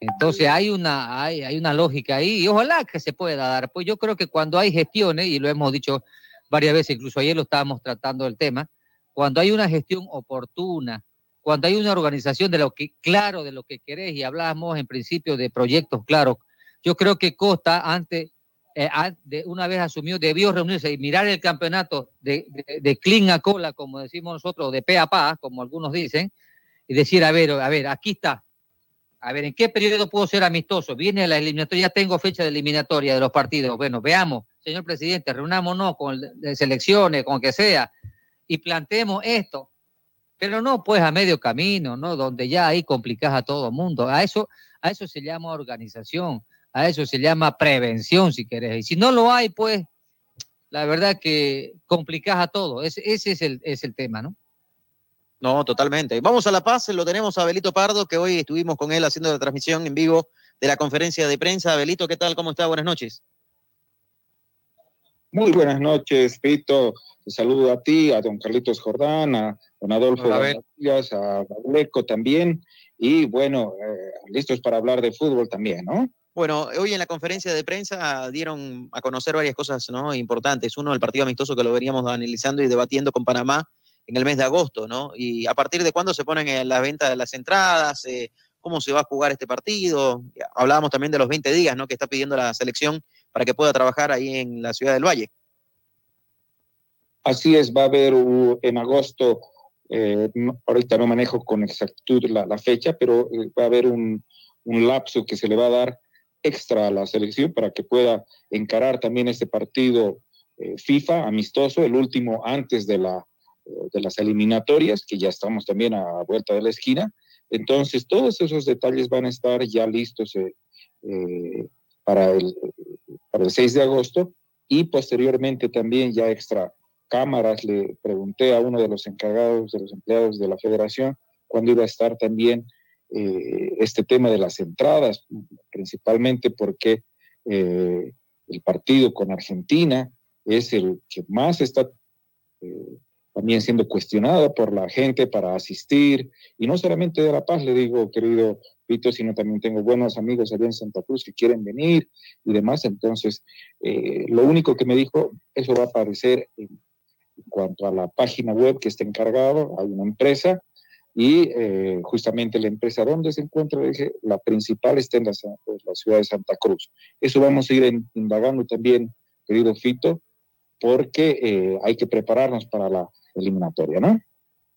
Entonces hay una, hay, hay una lógica ahí y ojalá que se pueda dar. Pues yo creo que cuando hay gestiones, y lo hemos dicho varias veces, incluso ayer lo estábamos tratando el tema, cuando hay una gestión oportuna, cuando hay una organización de lo que, claro, de lo que querés, y hablamos en principio de proyectos claros, yo creo que Costa, antes, eh, de una vez asumió, debió reunirse y mirar el campeonato de, de, de clean a cola, como decimos nosotros, de pe a pa, como algunos dicen, y decir, a ver, a ver, aquí está, a ver, ¿en qué periodo puedo ser amistoso? Viene la eliminatoria, ya tengo fecha de eliminatoria de los partidos. Bueno, veamos, señor presidente, reunámonos con selecciones, con que sea, y planteemos esto. Pero no, pues a medio camino, ¿no? Donde ya ahí complicas a todo mundo. A eso, a eso se llama organización, a eso se llama prevención, si querés. Y si no lo hay, pues, la verdad que complicas a todo. Ese, ese es, el, es el tema, ¿no? No, totalmente. Vamos a La Paz, lo tenemos a Belito Pardo, que hoy estuvimos con él haciendo la transmisión en vivo de la conferencia de prensa. Belito, ¿qué tal? ¿Cómo está? Buenas noches. Muy buenas noches, Pito. Te saludo a ti, a don Carlitos Jordán, a don Adolfo Díaz, a Leco también. Y bueno, eh, listos para hablar de fútbol también, ¿no? Bueno, hoy en la conferencia de prensa dieron a conocer varias cosas ¿no? importantes. Uno, el partido amistoso que lo veníamos analizando y debatiendo con Panamá en el mes de agosto, ¿no? Y a partir de cuándo se ponen en la venta de las entradas, eh, cómo se va a jugar este partido. Hablábamos también de los 20 días, ¿no? Que está pidiendo la selección para que pueda trabajar ahí en la ciudad del Valle. Así es, va a haber en agosto, eh, ahorita no manejo con exactitud la, fecha, pero eh, va a haber un, lapso que se le va a dar extra a la selección para que pueda encarar también este partido FIFA amistoso, el último antes de la de las eliminatorias, que ya estamos también a vuelta de la esquina. Entonces, todos esos detalles van a estar ya listos eh, eh, para, el, el 6 de agosto y posteriormente también ya extra cámaras. Le pregunté a uno de los encargados, de los empleados de la federación, cuándo iba a estar también eh, este tema de las entradas, principalmente porque el partido con Argentina es el que más está también siendo cuestionado por la gente para asistir, y no solamente de La Paz, le digo, querido Vito, sino también tengo buenos amigos allá en Santa Cruz que quieren venir y demás, entonces, eh, lo único que me dijo, eso va a aparecer en, cuanto a la página web que está encargado, hay una empresa, y eh, justamente la empresa donde se encuentra, dije, la principal está en la, la, ciudad de Santa Cruz. Eso vamos a ir indagando también, querido Fito, porque eh, hay que prepararnos para la eliminatoria, ¿no?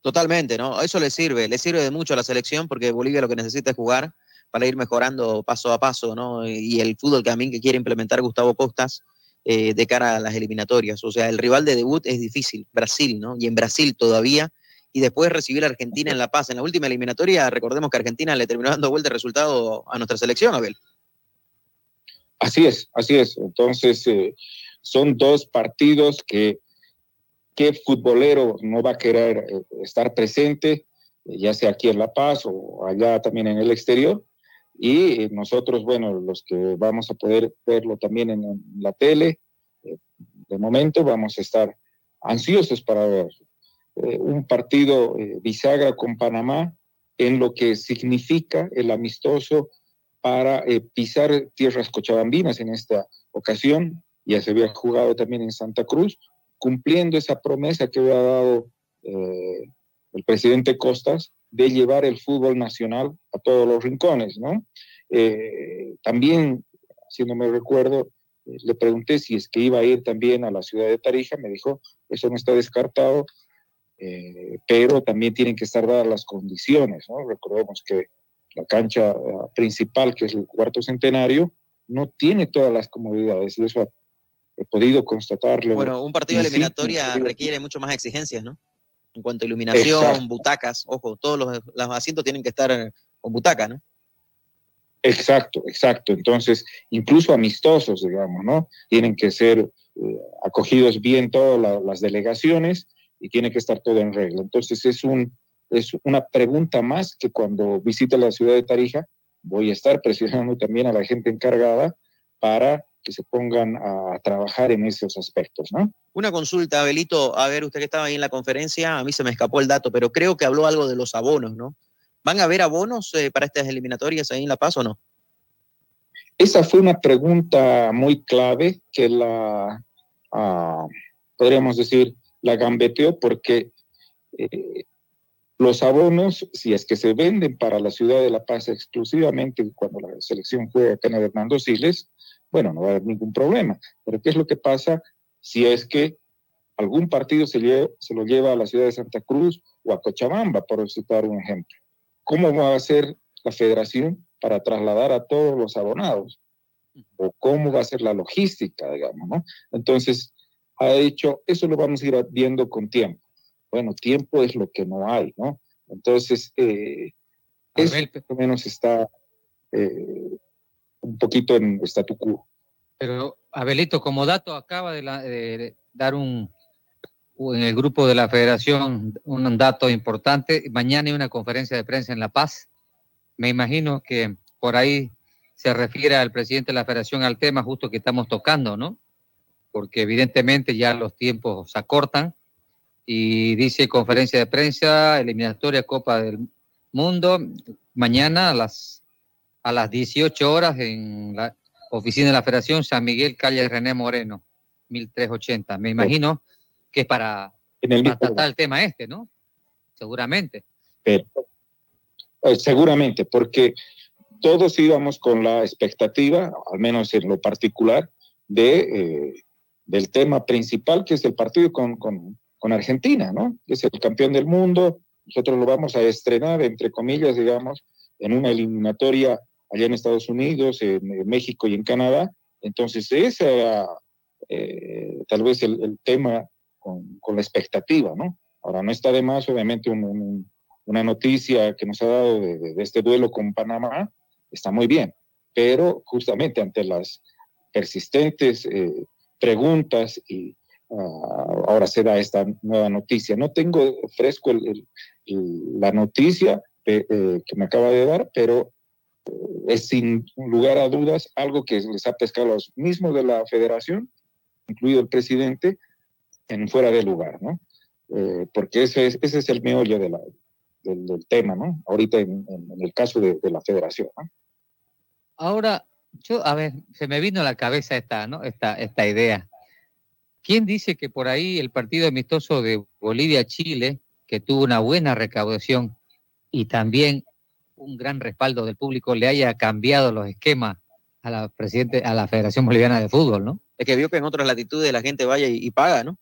Totalmente, ¿no? Eso le sirve, le sirve de mucho a la selección porque Bolivia lo que necesita es jugar para ir mejorando paso a paso, ¿no? Y el fútbol también que quiere implementar Gustavo Costas eh, de cara a las eliminatorias. O sea, el rival de debut es difícil, Brasil, ¿no? Y en Brasil todavía. Y después recibir a Argentina en La Paz. En la última eliminatoria, recordemos que Argentina le terminó dando vuelta de resultado a nuestra selección, Abel. Así es, así es. Entonces, eh, son dos partidos que ¿Qué futbolero no va a querer eh, estar presente, eh, ya sea aquí en La Paz o allá también en el exterior? Y eh, nosotros, bueno, los que vamos a poder verlo también en, la tele, de momento vamos a estar ansiosos para ver un partido bisagra con Panamá en lo que significa el amistoso para pisar tierras cochabambinas en esta ocasión. Ya se había jugado también en Santa Cruz, cumpliendo esa promesa que había dado eh, el presidente Costas de llevar el fútbol nacional a todos los rincones, ¿no? Eh, también, si no me recuerdo, eh, le pregunté si es que iba a ir también a la ciudad de Tarija, me dijo, eso no está descartado, pero también tienen que estar dadas las condiciones, ¿no? Recordemos que la cancha principal, que es el cuarto centenario, no tiene todas las comodidades y eso he podido constatarlo. Bueno, un partido de eliminatoria requiere mucho más exigencias, ¿no? En cuanto a iluminación, butacas, ojo, todos los, asientos tienen que estar con butaca, ¿no? Exacto, exacto. Entonces, incluso amistosos, digamos, ¿no? Tienen que ser eh, acogidos bien todas las delegaciones y tiene que estar todo en regla. Entonces, es, un, es una pregunta más que cuando visite la ciudad de Tarija, voy a estar presionando también a la gente encargada para que se pongan a trabajar en esos aspectos, ¿no? Una consulta, Abelito, a ver, usted que estaba ahí en la conferencia, a mí se me escapó el dato, pero creo que habló algo de los abonos, ¿no? ¿Van a haber abonos eh, para estas eliminatorias ahí en La Paz o no? esa fue una pregunta muy clave que la, ah, podríamos decir, la gambeteó porque eh, los abonos, si es que se venden para la ciudad de La Paz exclusivamente cuando la selección juega acá en Hernando Siles, bueno, no va a haber ningún problema. Pero ¿qué es lo que pasa si es que algún partido se, se lo lleva a la ciudad de Santa Cruz o a Cochabamba, por citar un ejemplo? ¿Cómo va a ser la federación para trasladar a todos los abonados? ¿O cómo va a ser la logística, digamos, no? Entonces, ha dicho, eso lo vamos a ir viendo con tiempo. Bueno, tiempo es lo que no hay, ¿no? Entonces, eh, eso menos está eh, un poquito en statu quo. Pero, Abelito, como dato, acaba de, dar un, en el grupo de la federación un dato importante. Mañana hay una conferencia de prensa en La Paz. Me imagino que por ahí se refiere al presidente de la federación al tema justo que estamos tocando, ¿no? Porque evidentemente ya los tiempos se acortan y dice conferencia de prensa, eliminatoria Copa del Mundo, mañana a las, a las 18 horas en la oficina de la Federación San Miguel, calle René Moreno, 1380. Me imagino que es para, tratar el tema este, ¿no? Seguramente. Eh, seguramente, porque todos íbamos con la expectativa, al menos en lo particular, de, eh, del tema principal, que es el partido con, con, con Argentina, ¿no? Es el campeón del mundo, nosotros lo vamos a estrenar, entre comillas, digamos, en una eliminatoria allá en Estados Unidos, en, México y en Canadá. Entonces, ese era eh, tal vez el, tema con, con, la expectativa, ¿no? Ahora, no está de más, obviamente, una noticia que nos ha dado de, este duelo con Panamá, está muy bien, pero justamente ante las persistentes eh, preguntas y, Ah, ahora se da esta nueva noticia. No tengo fresco la noticia eh, que me acaba de dar, pero es sin lugar a dudas algo que les ha pescado a los mismos de la federación, incluido el presidente, en fuera de lugar, ¿no? Eh, porque ese es, ese es el meollo del, tema, ¿no? Ahorita en, el caso de, la federación, Ahora, yo, a ver, se me vino a la cabeza esta, ¿no? Esta, esta idea. ¿Quién dice que por ahí el partido amistoso de Bolivia-Chile, que tuvo una buena recaudación y también un gran respaldo del público, le haya cambiado los esquemas a la presidente, a la Federación Boliviana de Fútbol, ¿no? Es que vio que en otras latitudes la gente vaya y, paga, ¿no?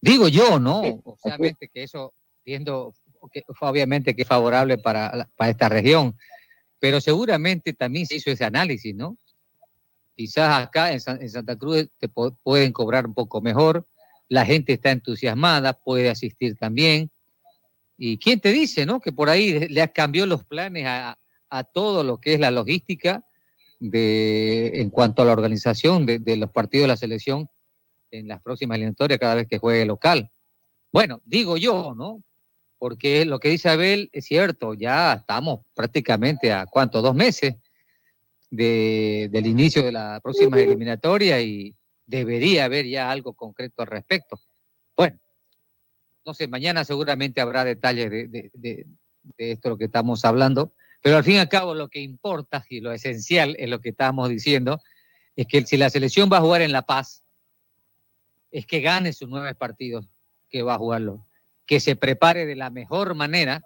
Digo yo, ¿no? Obviamente que eso, viendo, que, obviamente que es favorable para, para esta región, pero seguramente también se hizo ese análisis, ¿no? Quizás acá en, Santa Cruz te pueden cobrar un poco mejor, la gente está entusiasmada, puede asistir también. ¿Y quién te dice, no? Que por ahí le cambiado los planes a, todo lo que es la logística de, en cuanto a la organización de, los partidos de la selección en las próximas eliminatorias cada vez que juegue local. Bueno, digo yo, ¿no? Porque lo que dice Abel es cierto, ya estamos prácticamente a cuánto, dos meses del inicio de la próxima eliminatoria y debería haber ya algo concreto al respecto. No mañana seguramente habrá detalles de, esto lo que estamos hablando, pero al fin y al cabo lo que importa y lo esencial es lo que estamos diciendo, es que si la selección va a jugar en La Paz, es que gane sus nueve partidos que va a jugarlo, que se prepare de la mejor manera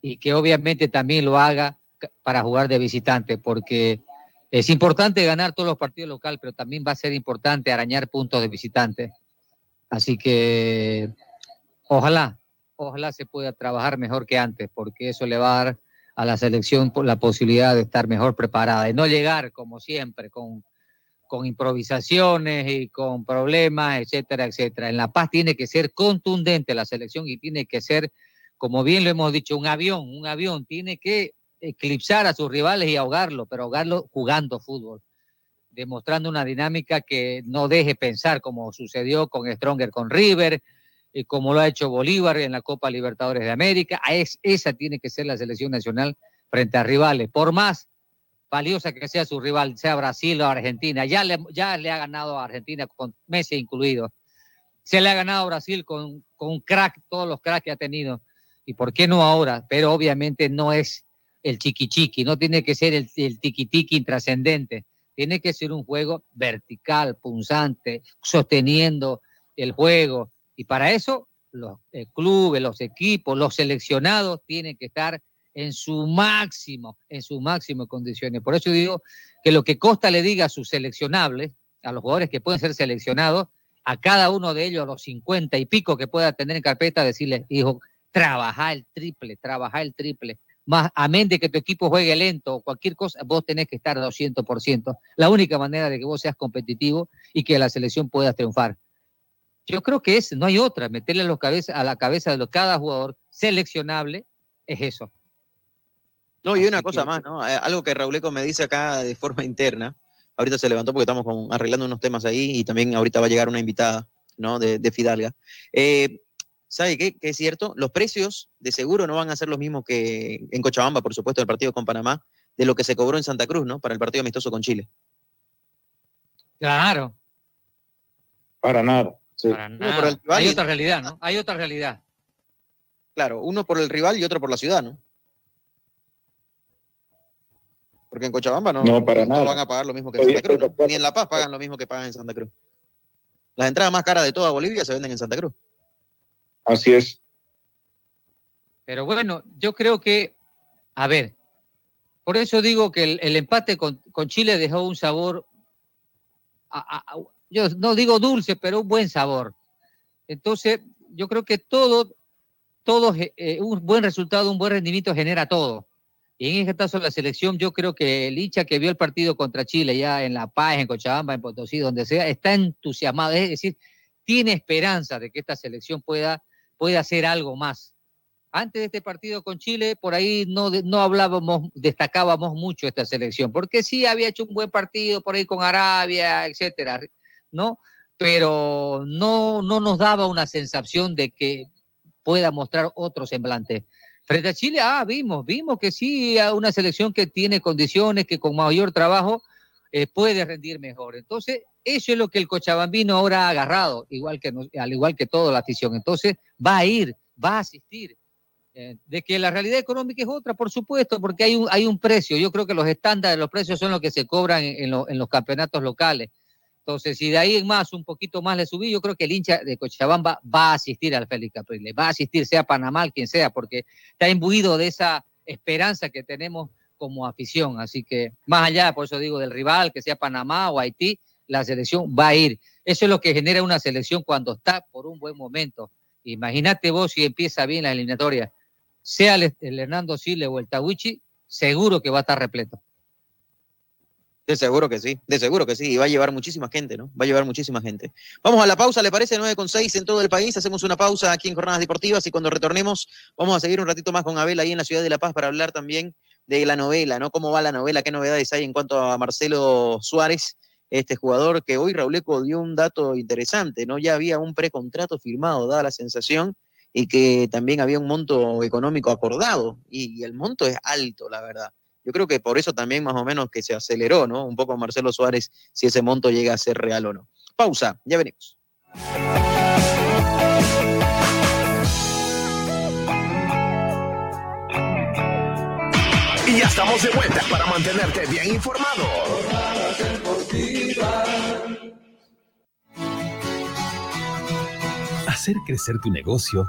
y que obviamente también lo haga para jugar de visitante, porque es importante ganar todos los partidos locales, pero también va a ser importante arañar puntos de visitante. Así que ojalá, ojalá se pueda trabajar mejor que antes, porque eso le va a dar a la selección la posibilidad de estar mejor preparada y no llegar, como siempre, con, con improvisaciones y con problemas, etcétera, etcétera. En La Paz tiene que ser contundente la selección y tiene que ser, como bien lo hemos dicho, un avión, un avión tiene que eclipsar a sus rivales y ahogarlo, pero ahogarlo jugando fútbol, demostrando una dinámica que no deje pensar como sucedió con Stronger con River, y como lo ha hecho Bolívar en la Copa Libertadores de América. Es, esa tiene que ser la selección nacional frente a rivales, por más valiosa que sea su rival, sea Brasil o Argentina. Ya le, ya le ha ganado a Argentina con Messi incluido. Se le ha ganado a Brasil con, con un crack, todos los cracks que ha tenido. ¿Y por qué no ahora? Pero obviamente no es el chiqui chiqui, no tiene que ser el, el tiki tiki intrascendente, tiene que ser un juego vertical, punzante, sosteniendo el juego. Y para eso los eh, clubes, los equipos, los seleccionados tienen que estar en su máximo, en su máximo condiciones. Por eso digo que lo que Costa le diga a sus seleccionables, a los jugadores que pueden ser seleccionados, a cada uno de ellos, a los 50 y pico que pueda tener en carpeta, decirle, hijo, trabaja el triple, trabaja el triple. Más, amén de que tu equipo juegue lento o cualquier cosa, vos tenés que estar a 200%. La única manera de que vos seas competitivo y que la selección pueda triunfar. Yo creo que es, no hay otra, meterle a, los a la cabeza de cada jugador seleccionable es eso. No, y una cosa más, ¿no? Eh, algo que Rauleco me dice acá de forma interna. Ahorita se levantó porque estamos arreglando unos temas ahí y también ahorita va a llegar una invitada, ¿no? De, Fidalga. Eh, ¿Sabe qué? Que es cierto, los precios de seguro no van a ser los mismos que en Cochabamba, por supuesto, el partido con Panamá, de lo que se cobró en Santa Cruz, ¿no? Para el partido amistoso con Chile. Claro. Para nada. Para nada. Hay otra realidad, ¿no? Hay otra realidad. Claro, uno por el rival y otro por la ciudad, ¿no? Porque en Cochabamba no, no, para nada. van a pagar lo mismo que en Santa Cruz. Ni en La Paz pagan lo mismo que pagan en Santa Cruz. Las entradas más caras de toda Bolivia se venden en Santa Cruz. Así es. Pero bueno, yo creo que, a ver, por eso digo que el, empate con, Chile dejó un sabor, yo no digo dulce, pero un buen sabor. Entonces, yo creo que todo, todo, eh, un buen resultado, un buen rendimiento genera todo. Y en este caso la selección, yo creo que el hincha que vio el partido contra Chile ya en La Paz, en Cochabamba, en Potosí, donde sea, está entusiasmado. Es decir, tiene esperanza de que esta selección pueda, pueda hacer algo más. Antes de este partido con Chile, por ahí no, no hablábamos, destacábamos mucho esta selección, porque sí había hecho un buen partido por ahí con Arabia, etcétera, ¿no? Pero no, no nos daba una sensación de que pueda mostrar otro semblante. Frente a Chile, ah, vimos, vimos que sí, una selección que tiene condiciones, que con mayor trabajo eh, puede rendir mejor. Entonces, eso es lo que el Cochabambino ahora ha agarrado, igual que, al igual que toda la afición. Entonces, va a ir, va a asistir. Eh, de que la realidad económica es otra, por supuesto, porque hay un, hay un precio. Yo creo que los estándares los precios son los que se cobran en, en los campeonatos locales. Entonces, si de ahí en más, un poquito más le subí, yo creo que el hincha de Cochabamba va a asistir al Félix Capriles, va a asistir, sea Panamá, quien sea, porque está imbuido de esa esperanza que tenemos como afición. Así que, más allá, por eso digo, del rival, que sea Panamá o Haití, la selección va a ir. Eso es lo que genera una selección cuando está por un buen momento. Imagínate vos si empieza bien la eliminatoria, sea el, Hernando Sile o el Tawichi, seguro que va a estar repleto. De seguro que sí, de seguro que sí. Y va a llevar muchísima gente, ¿no? Va a llevar muchísima gente. Vamos a la pausa, ¿le parece? 9 con 6 en todo el país. Hacemos una pausa aquí en Jornadas Deportivas y cuando retornemos vamos a seguir un ratito más con Abel ahí en la ciudad de La Paz para hablar también de la novela, ¿no? ¿Cómo va la novela? ¿Qué novedades hay en cuanto a Marcelo Suárez? Este jugador que hoy Rauleco dio un dato interesante, ¿no? Ya había un precontrato firmado, dada la sensación, y que también había un monto económico acordado. y el monto es alto, la verdad. Yo creo que por eso también más o menos que se aceleró, ¿no? Un poco Marcelo Suárez, si ese monto llega a ser real o no. Pausa, ya venimos. Y ya estamos de vuelta para mantenerte bien informado. Hacer crecer tu negocio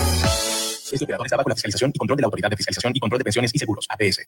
Este operador está bajo la fiscalización y control de la Autoridad de Fiscalización y Control de Pensiones y Seguros, APS.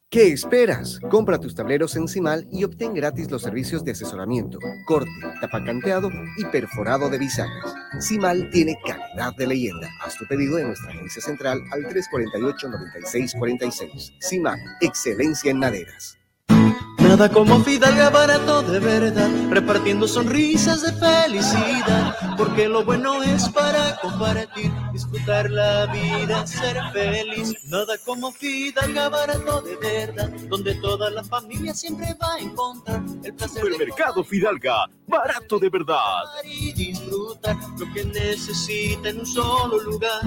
¿Qué esperas? Compra tus tableros en CIMAL y obtén gratis los servicios de asesoramiento, corte, tapacanteado y perforado de bisagras. CIMAL tiene calidad de leyenda. Haz tu pedido en nuestra agencia central al 348-9646. CIMAL, excelencia en maderas. Nada como Fidalga barato de verdad, repartiendo sonrisas de felicidad, porque lo bueno es para compartir, disfrutar la vida, ser feliz. Nada como Fidalga barato de verdad, donde toda la familia siempre va a encontrar el placer. Supermercado Fidalga, barato de verdad. Y disfrutar lo que necesita en un solo lugar.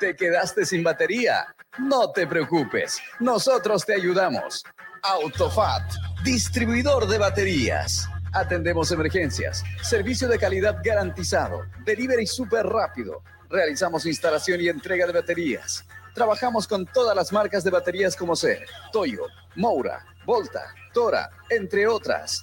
¿Te quedaste sin batería? No te preocupes, nosotros te ayudamos. Autofat, distribuidor de baterías. Atendemos emergencias, servicio de calidad garantizado, delivery súper rápido. Realizamos instalación y entrega de baterías. Trabajamos con todas las marcas de baterías como ser Toyo, Moura, Volta, Tora, entre otras.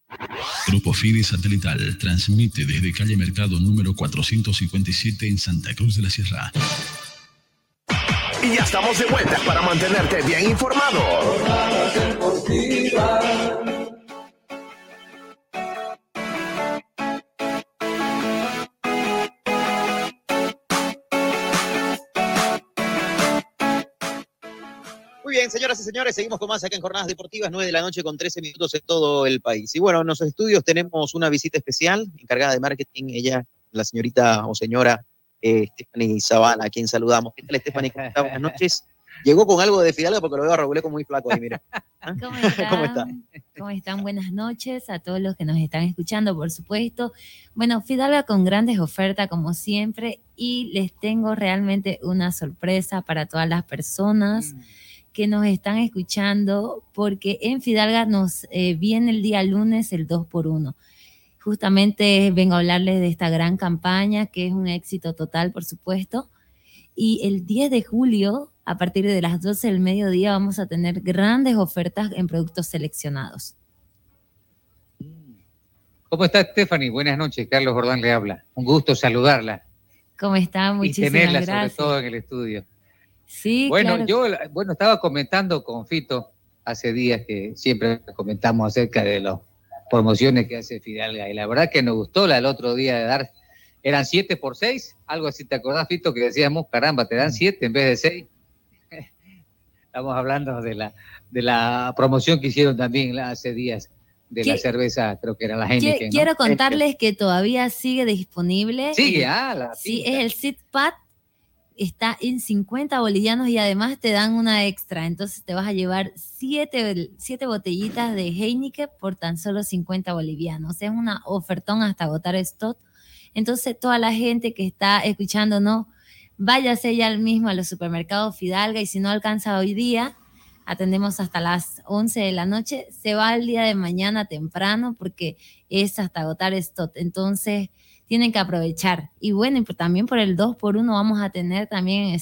Grupo Fide Satelital transmite desde calle Mercado número 457 en Santa Cruz de la Sierra. Y ya estamos de vuelta para mantenerte bien informado. Bien, señoras y señores, seguimos con más acá en Jornadas Deportivas, 9 de la noche con 13 minutos en todo el país. Y bueno, en los estudios tenemos una visita especial, encargada de marketing, ella, la señorita o señora eh, Stephanie Zavala, a quien saludamos. ¿Qué tal, Stephanie? Buenas noches. Llegó con algo de Fidalga porque lo veo a Raúl muy flaco ahí, mira. ¿Ah? ¿Cómo están? ¿Cómo están? ¿Cómo están? Buenas noches a todos los que nos están escuchando, por supuesto. Bueno, Fidalga con grandes ofertas como siempre y les tengo realmente una sorpresa para todas las personas. Mm que nos están escuchando, porque en Fidalga nos eh, viene el día lunes el 2 por 1 Justamente vengo a hablarles de esta gran campaña, que es un éxito total, por supuesto. Y el 10 de julio, a partir de las 12 del mediodía, vamos a tener grandes ofertas en productos seleccionados. ¿Cómo está Stephanie? Buenas noches, Carlos Jordán le habla. Un gusto saludarla. ¿Cómo está? Muchísimas y tenerla sobre todo en el estudio. Sí, bueno, yo bueno, estaba comentando con Fito hace días que siempre comentamos acerca de las promociones que hace Fidalga y la verdad que nos gustó la del otro día de dar, eran siete por seis, algo así, ¿te acordás Fito que decíamos, caramba, te dan mm. siete en vez de seis? Estamos hablando de la, de la promoción que hicieron también hace días de la cerveza, creo que era la gente. Quiero contarles que todavía sigue disponible. Sigue, ah, la Sí, es el SITPAT está en 50 bolivianos y además te dan una extra. Entonces te vas a llevar siete, botellitas de Heineken por tan solo 50 bolivianos. Es una ofertón hasta agotar stock. Entonces toda la gente que está escuchándonos, váyase ya mismo a los supermercados Fidalga y si no alcanza hoy día, atendemos hasta las 11 de la noche, se va el día de mañana temprano porque es hasta agotar stock. Entonces tienen que aprovechar. Y bueno, también por el 2 por 1 vamos a tener también en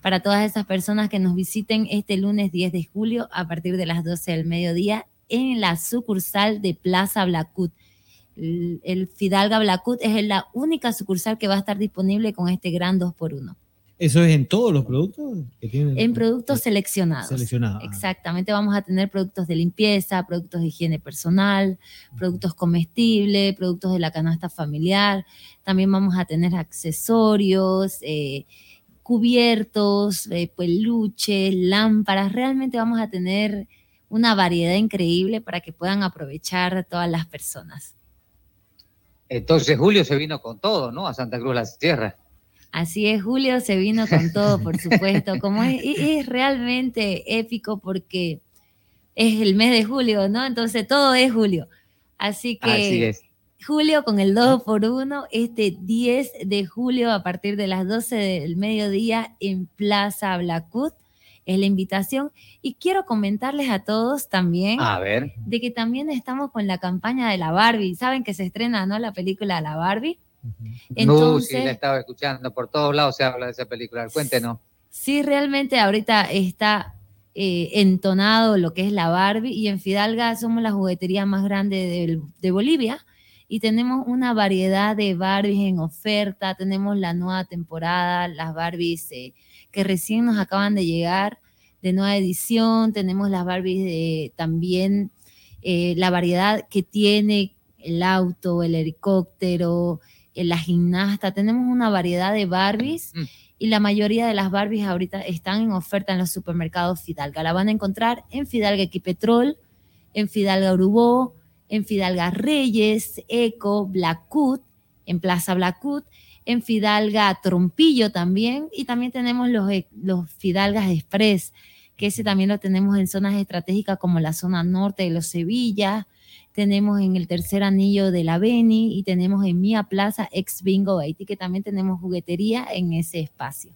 para todas esas personas que nos visiten este lunes 10 de julio a partir de las 12 del mediodía en la sucursal de Plaza Blacut. El, Fidalga Blacut es la única sucursal que va a estar disponible con este gran 2 por 1 ¿Eso es en todos los productos que tienen? En productos seleccionados. Seleccionados. Exactamente, vamos a tener productos de limpieza, productos de higiene personal, productos comestibles, productos de la canasta familiar. También vamos a tener accesorios, eh, cubiertos, eh, peluches, lámparas. Realmente vamos a tener una variedad increíble para que puedan aprovechar todas las personas. Entonces Julio se vino con todo, ¿no? A Santa Cruz la Sierra. Así es, Julio se vino con todo, por supuesto. Como es, es, realmente épico porque es el mes de julio, ¿no? Entonces todo es julio. Así que julio con el 2 por 1 este 10 de julio a partir de las 12 del mediodía en Plaza Blacut. Es la invitación. Y quiero comentarles a todos también a ver. de que también estamos con la campaña de la Barbie. Saben que se estrena, ¿no? La película La Barbie. Entonces, sí, la estaba escuchando, por todos lados se habla de esa película, cuéntenos. Sí, realmente ahorita está eh, entonado lo que es la Barbie y en Fidalga somos la juguetería más grande de, Bolivia y tenemos una variedad de Barbies en oferta, tenemos la nueva temporada, las Barbies eh, que recién nos acaban de llegar de nueva edición, tenemos las Barbies de también eh, la variedad que tiene el auto, el helicóptero, la gimnasta, tenemos una variedad de Barbies mm. y la mayoría de las Barbies ahorita están en oferta en los supermercados Fidalga. La van a encontrar en Fidalga Equipetrol, en Fidalga Urubó, en Fidalga Reyes, Eco, Blackwood, en Plaza Blackwood, en Fidalga Trompillo también y también tenemos los, eh, los Fidalgas Express, que ese también lo tenemos en zonas estratégicas como la zona norte de los Sevilla, tenemos en el tercer anillo de la Beni y tenemos en Mía Plaza ex Bingo Haiti, que también tenemos juguetería en ese espacio.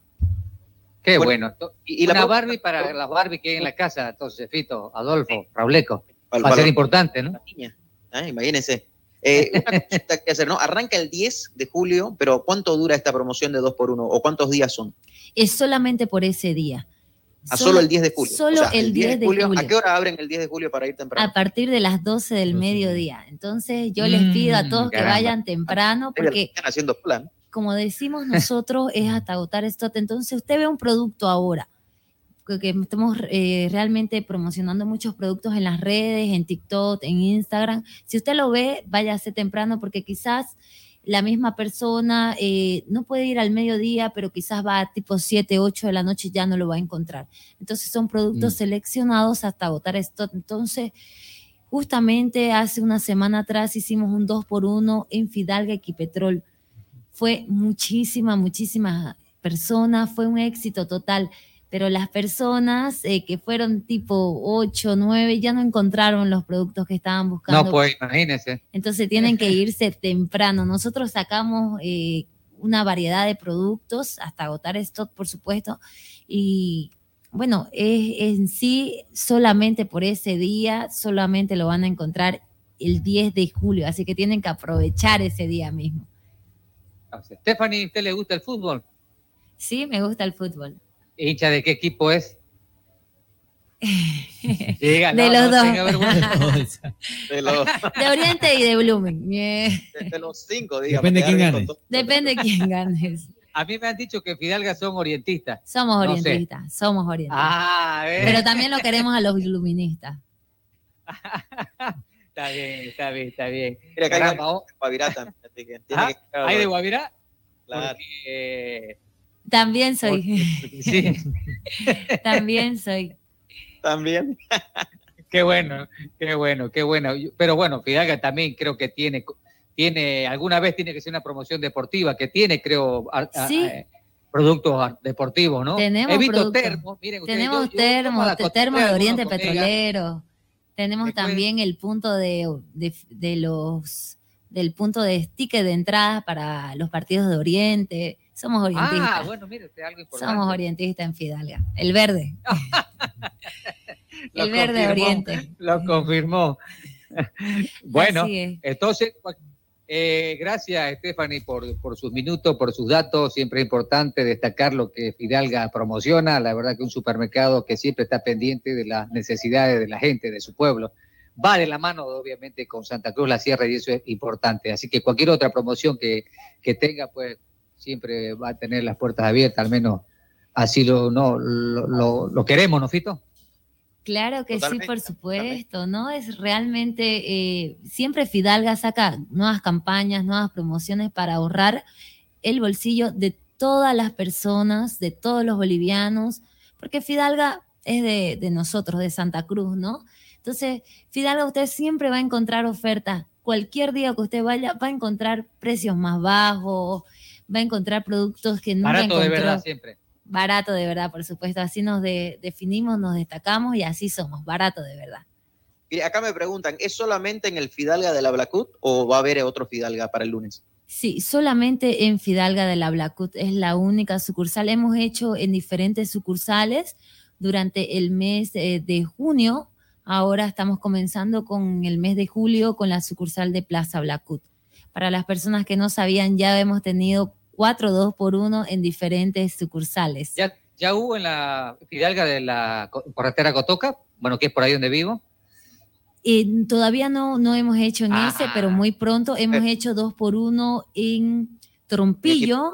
Qué bueno. Y, la Barbie para las Barbie que hay en la casa, entonces, Fito, Adolfo, Rauleco. Va a ser importante, ¿no? Ah, imagínense. Eh, una cosita que hacer, ¿no? Arranca el 10 de julio, pero ¿cuánto dura esta promoción de 2x1 o cuántos días son? Es solamente por ese día. A solo, el 10 de julio. Solo el 10, de, julio, ¿A qué hora abren el 10 de julio para ir temprano? A partir de las 12 del mediodía. Entonces yo les pido a mm, todos que vayan temprano porque... Están haciendo plan. Como decimos nosotros, es hasta agotar esto. Entonces usted ve un producto ahora, que estamos eh, realmente promocionando muchos productos en las redes, en TikTok, en Instagram. Si usted lo ve, váyase temprano porque quizás la misma persona eh, no puede ir al mediodía, pero quizás va a tipo 7, 8 de la noche y ya no lo va a encontrar. Entonces son productos mm. seleccionados hasta agotar esto. Entonces, justamente hace una semana atrás hicimos un 2 por 1 en Fidalga Equipetrol. Fue muchísima, muchísimas personas, fue un éxito total pero las personas eh, que fueron tipo 8, 9 ya no encontraron los productos que estaban buscando. No, pues imagínense. Entonces tienen que irse temprano. Nosotros sacamos eh, una variedad de productos hasta agotar stock, por supuesto, y bueno, es, en sí solamente por ese día, solamente lo van a encontrar el 10 de julio, así que tienen que aprovechar ese día mismo. Stephanie, ¿usted le gusta el fútbol? Sí, me gusta el fútbol. ¿Hincha de qué equipo es? de los dos. de, Oriente y de Blumen. De, los cinco, digamos. Depende de quién gane. Depende de quién gane. A mí me han dicho que Fidalga son orientistas. Somos orientistas, somos orientistas. Ah, Pero también lo queremos a los iluministas. está bien, está bien, está bien. Mira, acá hay Guavirá también. ¿Ah? ¿Hay de Guavirá? Claro. También soy. Sí. También soy. También. qué bueno, qué bueno, qué bueno. Pero bueno, Fidalga también creo que tiene, tiene, alguna vez tiene que ser una promoción deportiva, que tiene, creo, eh, productos deportivos, ¿no? Tenemos termos, miren Tenemos termos, termos de Oriente Petrolero. Tenemos también el punto de, de, los del punto de sticker de entrada para los partidos de Oriente. Somos orientistas. Ah, bueno, mire, algo importante. Somos orientistas en Fidalga. El verde. el verde oriente. Lo confirmó. bueno, entonces, eh, gracias Stephanie por, por sus minutos, por sus datos. Siempre es importante destacar lo que Fidalga promociona. La verdad que un supermercado que siempre está pendiente de las necesidades de la gente, de su pueblo va de la mano, obviamente, con Santa Cruz La Sierra y eso es importante. Así que cualquier otra promoción que, que tenga, pues siempre va a tener las puertas abiertas, al menos así lo, no, lo, lo, queremos, ¿no, Fito? Claro que sí, por supuesto, ¿no? Es realmente, eh, siempre Fidalga saca nuevas campañas, nuevas promociones para ahorrar el bolsillo de todas las personas, de todos los bolivianos, porque Fidalga es de, de nosotros, de Santa Cruz, ¿no? Entonces, Fidalga, usted siempre va a encontrar ofertas. Cualquier día que usted vaya, va a encontrar precios más bajos, va a encontrar productos que no Barato de verdad siempre. Barato de verdad, por supuesto. Así nos definimos, nos destacamos y así somos, barato de verdad. Y acá me preguntan, ¿es solamente en el Fidalga de la Blacut o va a haber otro Fidalga para el lunes? Sí, solamente en Fidalga de la Blacut es la única sucursal. Hemos hecho en diferentes sucursales durante el mes eh, de junio. Ahora estamos comenzando con el mes de julio con la sucursal de Plaza Blacut. Para las personas que no sabían, ya hemos tenido cuatro dos por uno en diferentes sucursales. ¿Ya, ya hubo en la Fidalga de la carretera Cotoca? Bueno, que es por ahí donde vivo. Y todavía no, no hemos hecho en ese, ah. pero muy pronto hemos hecho dos por uno en Trompillo,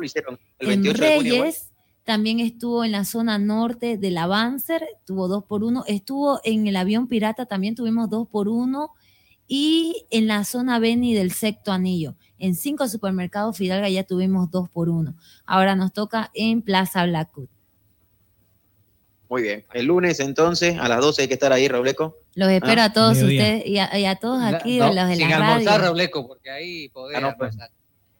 en Reyes, también estuvo en la zona norte del Avancer, tuvo dos por uno, estuvo en el avión pirata, también tuvimos dos por uno, y en la zona Beni del sexto anillo. En cinco supermercados Fidalga ya tuvimos dos por uno. Ahora nos toca en Plaza Blackwood. Muy bien. El lunes entonces a las 12 hay que estar ahí, Robleco. Los espero ah, a todos ustedes y a, todos aquí, los de la sin almorzar, Robleco, porque ahí podemos ah,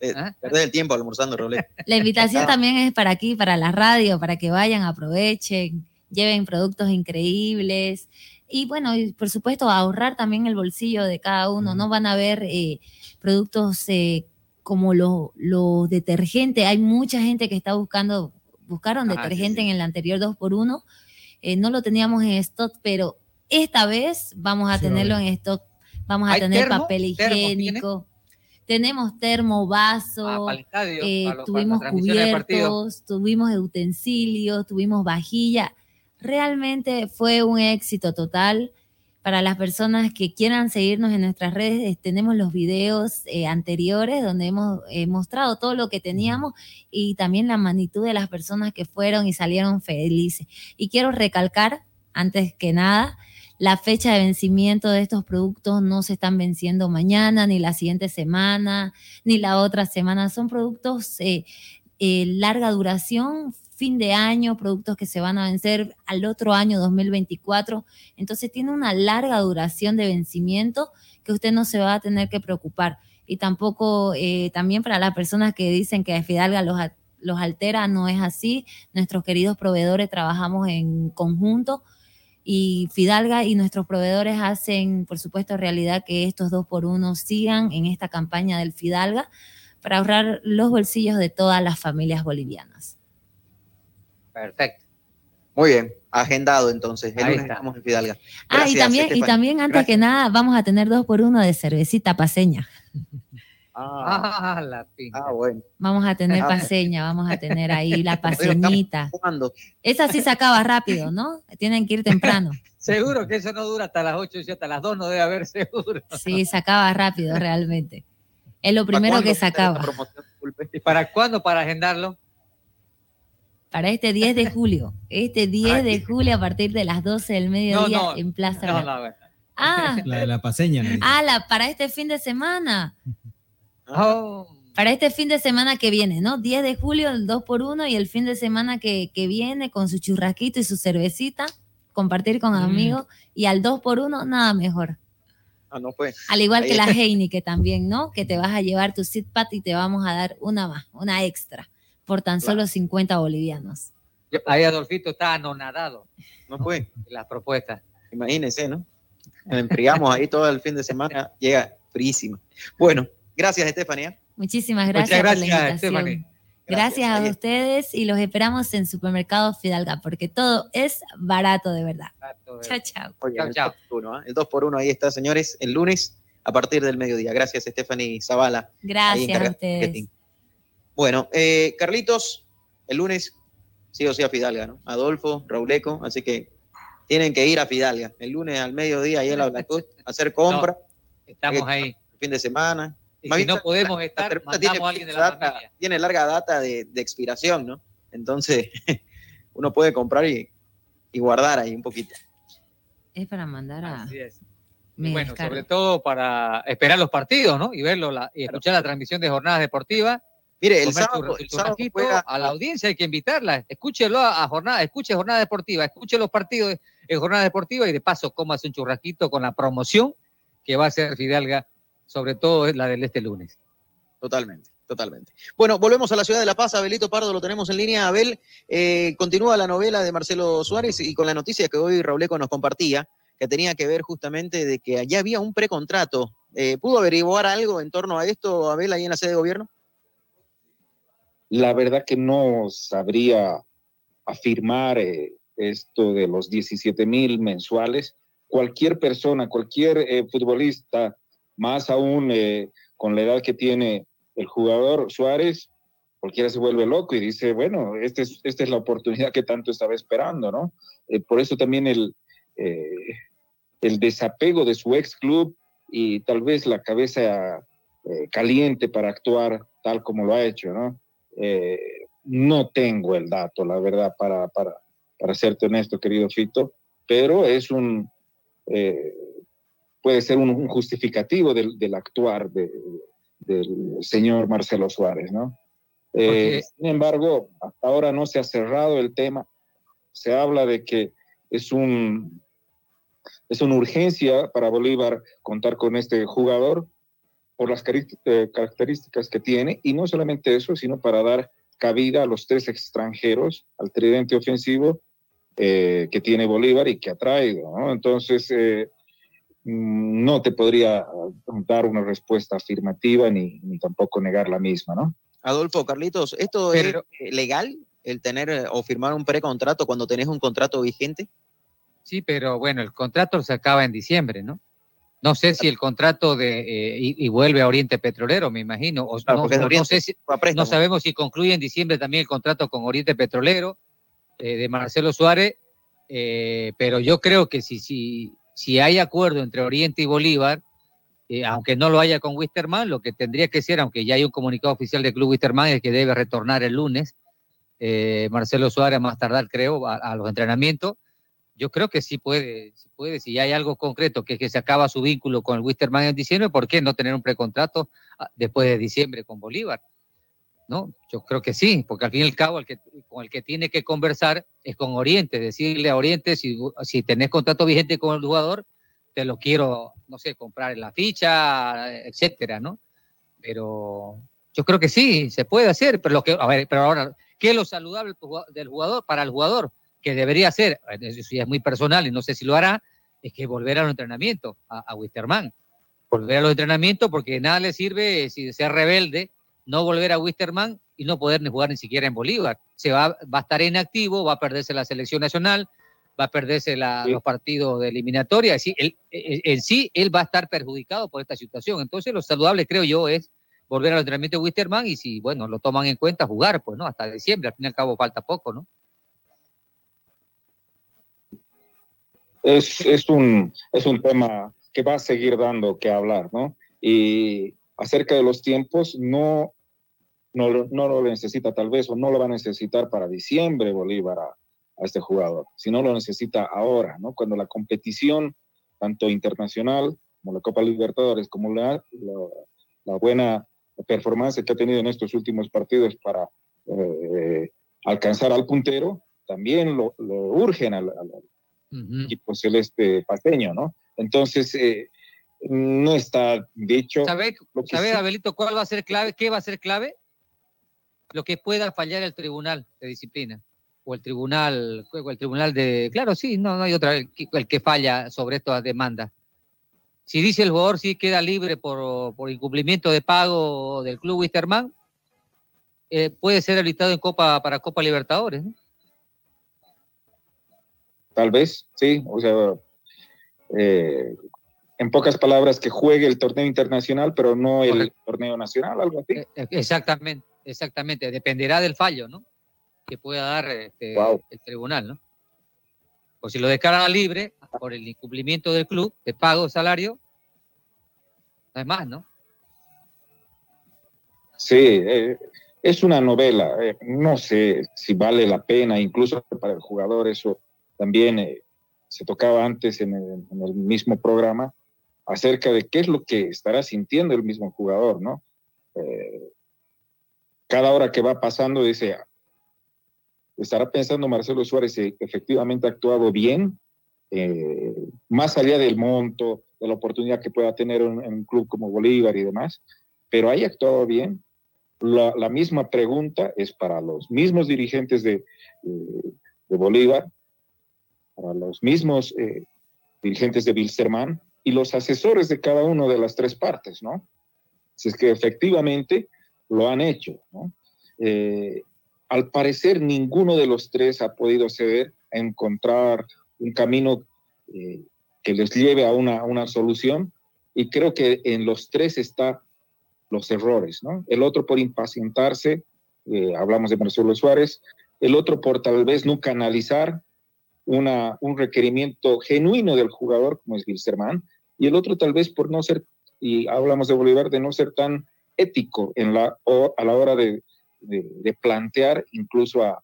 eh, ¿Ah? Perder el tiempo almorzando, Robleco. La invitación también es para aquí, para la radio, para que vayan, aprovechen, lleven productos increíbles y bueno, y por supuesto ahorrar también el bolsillo de cada uno, no van a ver eh, productos eh, como los lo detergentes, hay mucha gente que está buscando, buscaron ah, detergente en el anterior 2x1, eh, no lo teníamos en stock, pero esta vez vamos a tenerlo en stock, vamos a tener papel higiénico. Tenemos termo, vaso, Ah, eh, tuvimos cubiertos, tuvimos utensilios, tuvimos vajilla. Realmente fue un éxito total. Para las personas que quieran seguirnos en nuestras redes, eh, tenemos los videos eh, anteriores donde hemos eh, mostrado todo lo que teníamos y también la magnitud de las personas que fueron y salieron felices. Y quiero recalcar, antes que nada, la fecha de vencimiento de estos productos no se están venciendo mañana, ni la siguiente semana, ni la otra semana. Son productos eh, larga duración, fin de año, productos que se van a vencer al otro año 2024. Entonces tiene una larga duración de vencimiento que usted no se va a tener que preocupar. Y tampoco, eh, también para las personas que dicen que Fidalga los, los altera, no es así. Nuestros queridos proveedores trabajamos en conjunto y Fidalga y nuestros proveedores hacen, por supuesto, realidad que estos dos por uno sigan en esta campaña del Fidalga para ahorrar los bolsillos de todas las familias bolivianas. Perfecto. Muy bien, agendado entonces. El Ahí lunes está. estamos en Fidalga. ah, y también, y también antes Gracias. que nada, vamos a tener dos por uno de cervecita paseña. Ah, la pinta. Ah, bueno. Vamos a tener Ah. paseña, vamos a tener ahí la paseñita. Esa sí se acaba rápido, ¿no? Tienen que ir temprano. Seguro que eso no dura hasta las 8 y hasta las 2 no debe haber seguro. Sí, se acaba rápido realmente. Es lo primero que se acaba. ¿Y para cuándo para agendarlo? Para este 10 de julio. Este 10 de julio a partir de las 12 del mediodía no. en Plaza. No, bueno. Ah, La de la paseña. ah, la- para este fin de semana. Oh, Para este fin de semana que viene, ¿no? 10 de julio, el 2 por 1 y el fin de semana que, que viene con su churrasquito y su cervecita, compartir con Mm. amigos y al 2 por 1 nada mejor. Ah, no fue. Al igual Ahí que la. Heineken también, ¿no? Que te vas a llevar tu sit pat y te vamos a dar una más, una extra, por tan solo 50 bolivianos. ahí Adolfito está anonadado No fue. las propuestas. Imagínense, ¿no? Nos enfriamos ahí todo el fin de semana, llega frísimo. Bueno, gracias, Estefanía. Muchísimas Muchas gracias, por la gracias, invitación. Stephanie. Gracias, a ustedes y los esperamos en Supermercado Fidalga porque todo es barato de verdad. Chao, chao. Oye, Chao, el chao. 2 por 1 El 2 por 1 ahí está, señores, el lunes a partir del mediodía. Gracias, Stephanie Zavala. Gracias a de ustedes. marketing. Bueno, eh, Carlitos, el lunes sí o sí a Fidalga, ¿no? Adolfo, Rauleco, así que tienen que ir a Fidalga. El lunes al mediodía ahí en la Blancos, hacer compra. Estamos Eh, ahí. Fin de semana. Y si no podemos la estar, mandamos tiene a alguien de la data- familia. Tiene larga data de, de expiración, ¿no? Entonces, uno puede comprar y, y guardar ahí un poquito. Es para mandar a. Así es. bueno, sobre todo para esperar los partidos, ¿no? Y verlo la- y escuchar la transmisión de jornadas deportivas. Mire, el sábado- el juega- a la audiencia hay que invitarla. Escúchelo a, a jornada, escuche jornada deportiva, escuche los partidos en jornada deportiva y de paso comas un churrasquito con la promoción que va a hacer Fidalga, sobre todo la del este lunes. Totalmente, totalmente. Bueno, volvemos a la ciudad de La Paz. Abelito Pardo lo tenemos en línea. Abel, eh, continúa la novela de Marcelo Suárez y con la noticia que hoy Rauleco nos compartía, que tenía que ver justamente de que allá había un precontrato. Eh, ¿Pudo averiguar algo en torno a esto, Abel, ahí en la sede de gobierno? La verdad que no sabría afirmar eh, esto de los 17 mil mensuales. Cualquier persona, cualquier eh, futbolista, más aún eh, con la edad que tiene el jugador Suárez, cualquiera se vuelve loco y dice, bueno, este es- esta es la oportunidad que tanto estaba esperando, ¿no? Por eso también el, el desapego de su ex club y tal vez la cabeza caliente para actuar tal como lo ha hecho, ¿no? Eh, no tengo el dato, la verdad, para, para, para serte honesto, querido Fito, pero es un, eh, puede ser un, un justificativo del, del actuar de- del señor Marcelo Suárez, ¿no? Eh, sin embargo, hasta ahora no se ha cerrado el tema. Se habla de que es un es una urgencia para Bolívar contar con este jugador por las eh, características que tiene y no solamente eso, sino para dar cabida a los tres extranjeros, al tridente ofensivo eh, que tiene Bolívar y que ha traído. ¿no? Entonces, eh, mm, no te podría dar una respuesta afirmativa ni, ni tampoco negar la misma, ¿no? Adolfo, Carlitos, ¿esto Pero- es legal, el tener eh, o firmar un precontrato cuando tenés un contrato vigente? Sí, pero bueno, el contrato se acaba en diciembre, ¿no? No sé si el contrato de eh, y, y vuelve a Oriente Petrolero, me imagino. O, Claro, no, sé si- no sabemos si concluye en diciembre también el contrato con Oriente Petrolero eh, de Marcelo Suárez, eh, pero yo creo que si, si, si hay acuerdo entre Oriente y Bolívar, aunque no lo haya con Wisterman, lo que tendría que ser, aunque ya hay un comunicado oficial del Club Wisterman, es que debe retornar el lunes. Marcelo Suárez, a más tardar, creo, a, a los entrenamientos. Yo creo que sí puede, sí puede, si hay algo concreto, que que se acaba su vínculo con el Wisterman en diciembre, ¿por qué no tener un precontrato ah, después de diciembre con Bolívar? ¿no? Yo creo que sí, porque al fin y al cabo con el que tiene que conversar es con Oriente, decirle a Oriente si, si tenés contrato vigente con el jugador, te lo quiero, no sé, comprar en la ficha, etcétera, ¿no? Pero yo creo que sí, se puede hacer, pero lo que, a ver, pero ahora, ¿qué es lo saludable del jugador para el jugador? Que debería ser, eso ya es muy personal y no sé si lo hará, es que volver a los entrenamientos, a, a Wisterman. Volver a los entrenamientos porque nada le sirve si sea rebelde no volver a Wisterman y no poder ni jugar ni siquiera en Bolívar. Se va, va a estar inactivo, va a perderse la selección nacional, va a perderse la- los partidos de eliminatoria. Decir, él- en en sí, él va a estar perjudicado por esta situación. Entonces, lo saludable, creo yo, es volver al entrenamiento de Wisterman y si, bueno, lo toman en cuenta, jugar, pues, ¿no? Hasta diciembre, al fin y al cabo falta poco, ¿no? Es, es, un, es un tema que va a seguir dando que hablar, ¿no? Y acerca de los tiempos, no, no, no lo necesita tal vez o no lo va a necesitar para diciembre Bolívar a, a este jugador, sino lo necesita ahora, ¿no? Cuando la competición, tanto internacional como la Copa Libertadores, como la, la, buena performance que ha tenido en estos últimos partidos para eh, alcanzar al puntero, también lo, lo urgen al equipo celeste paseño, ¿no? Entonces, eh, no está dicho. ¿Sabes, lo que ¿sabes, sí- Abelito, cuál va a ser clave? ¿Qué va a ser clave? Lo que pueda fallar el tribunal de disciplina. O el tribunal, o el tribunal de. Claro, sí, no, no hay otra. El que, el que falla sobre estas demandas. Si dice el jugador sí queda libre por, por incumplimiento de pago del club Wisterman, eh, puede ser habilitado en Copa para Copa Libertadores. ¿no? Tal vez, sí. O sea, eh, en pocas palabras, que juegue el torneo internacional, pero no el torneo nacional, algo así. Eh, Exactamente, exactamente. Dependerá del fallo, ¿no? Que pueda dar este, Wow. el tribunal, ¿no? O si lo declara libre por el incumplimiento del club de pago salario, no es más, ¿no? Sí, eh, es una novela. eh, no sé si vale la pena, incluso para el jugador, eso también eh, se tocaba antes en el, mismo programa, acerca de qué es lo que estará sintiendo el mismo jugador, ¿no? Eh, cada hora que va pasando dice, estará pensando Marcelo Suárez si efectivamente ha actuado bien, eh, más allá del monto, de la oportunidad que pueda tener en, un club como Bolívar y demás, pero haya actuado bien. La, la misma pregunta es para los mismos dirigentes de- de Bolívar, para los mismos eh, dirigentes de Wilstermann y los asesores de cada una de las tres partes, ¿no? Si es que efectivamente lo han hecho, ¿no? Eh, al parecer ninguno de los tres ha podido ceder a encontrar un camino eh, que les lleve a una, una solución y creo que en los tres está los errores, ¿no? El otro por impacientarse, hablamos de Marcelo Suárez, el otro por tal vez no canalizar un requerimiento genuino del jugador como es Wilstermann, y el otro tal vez por no ser, y hablamos de Bolívar, de no ser tan ético en la, a la hora de, plantear incluso a,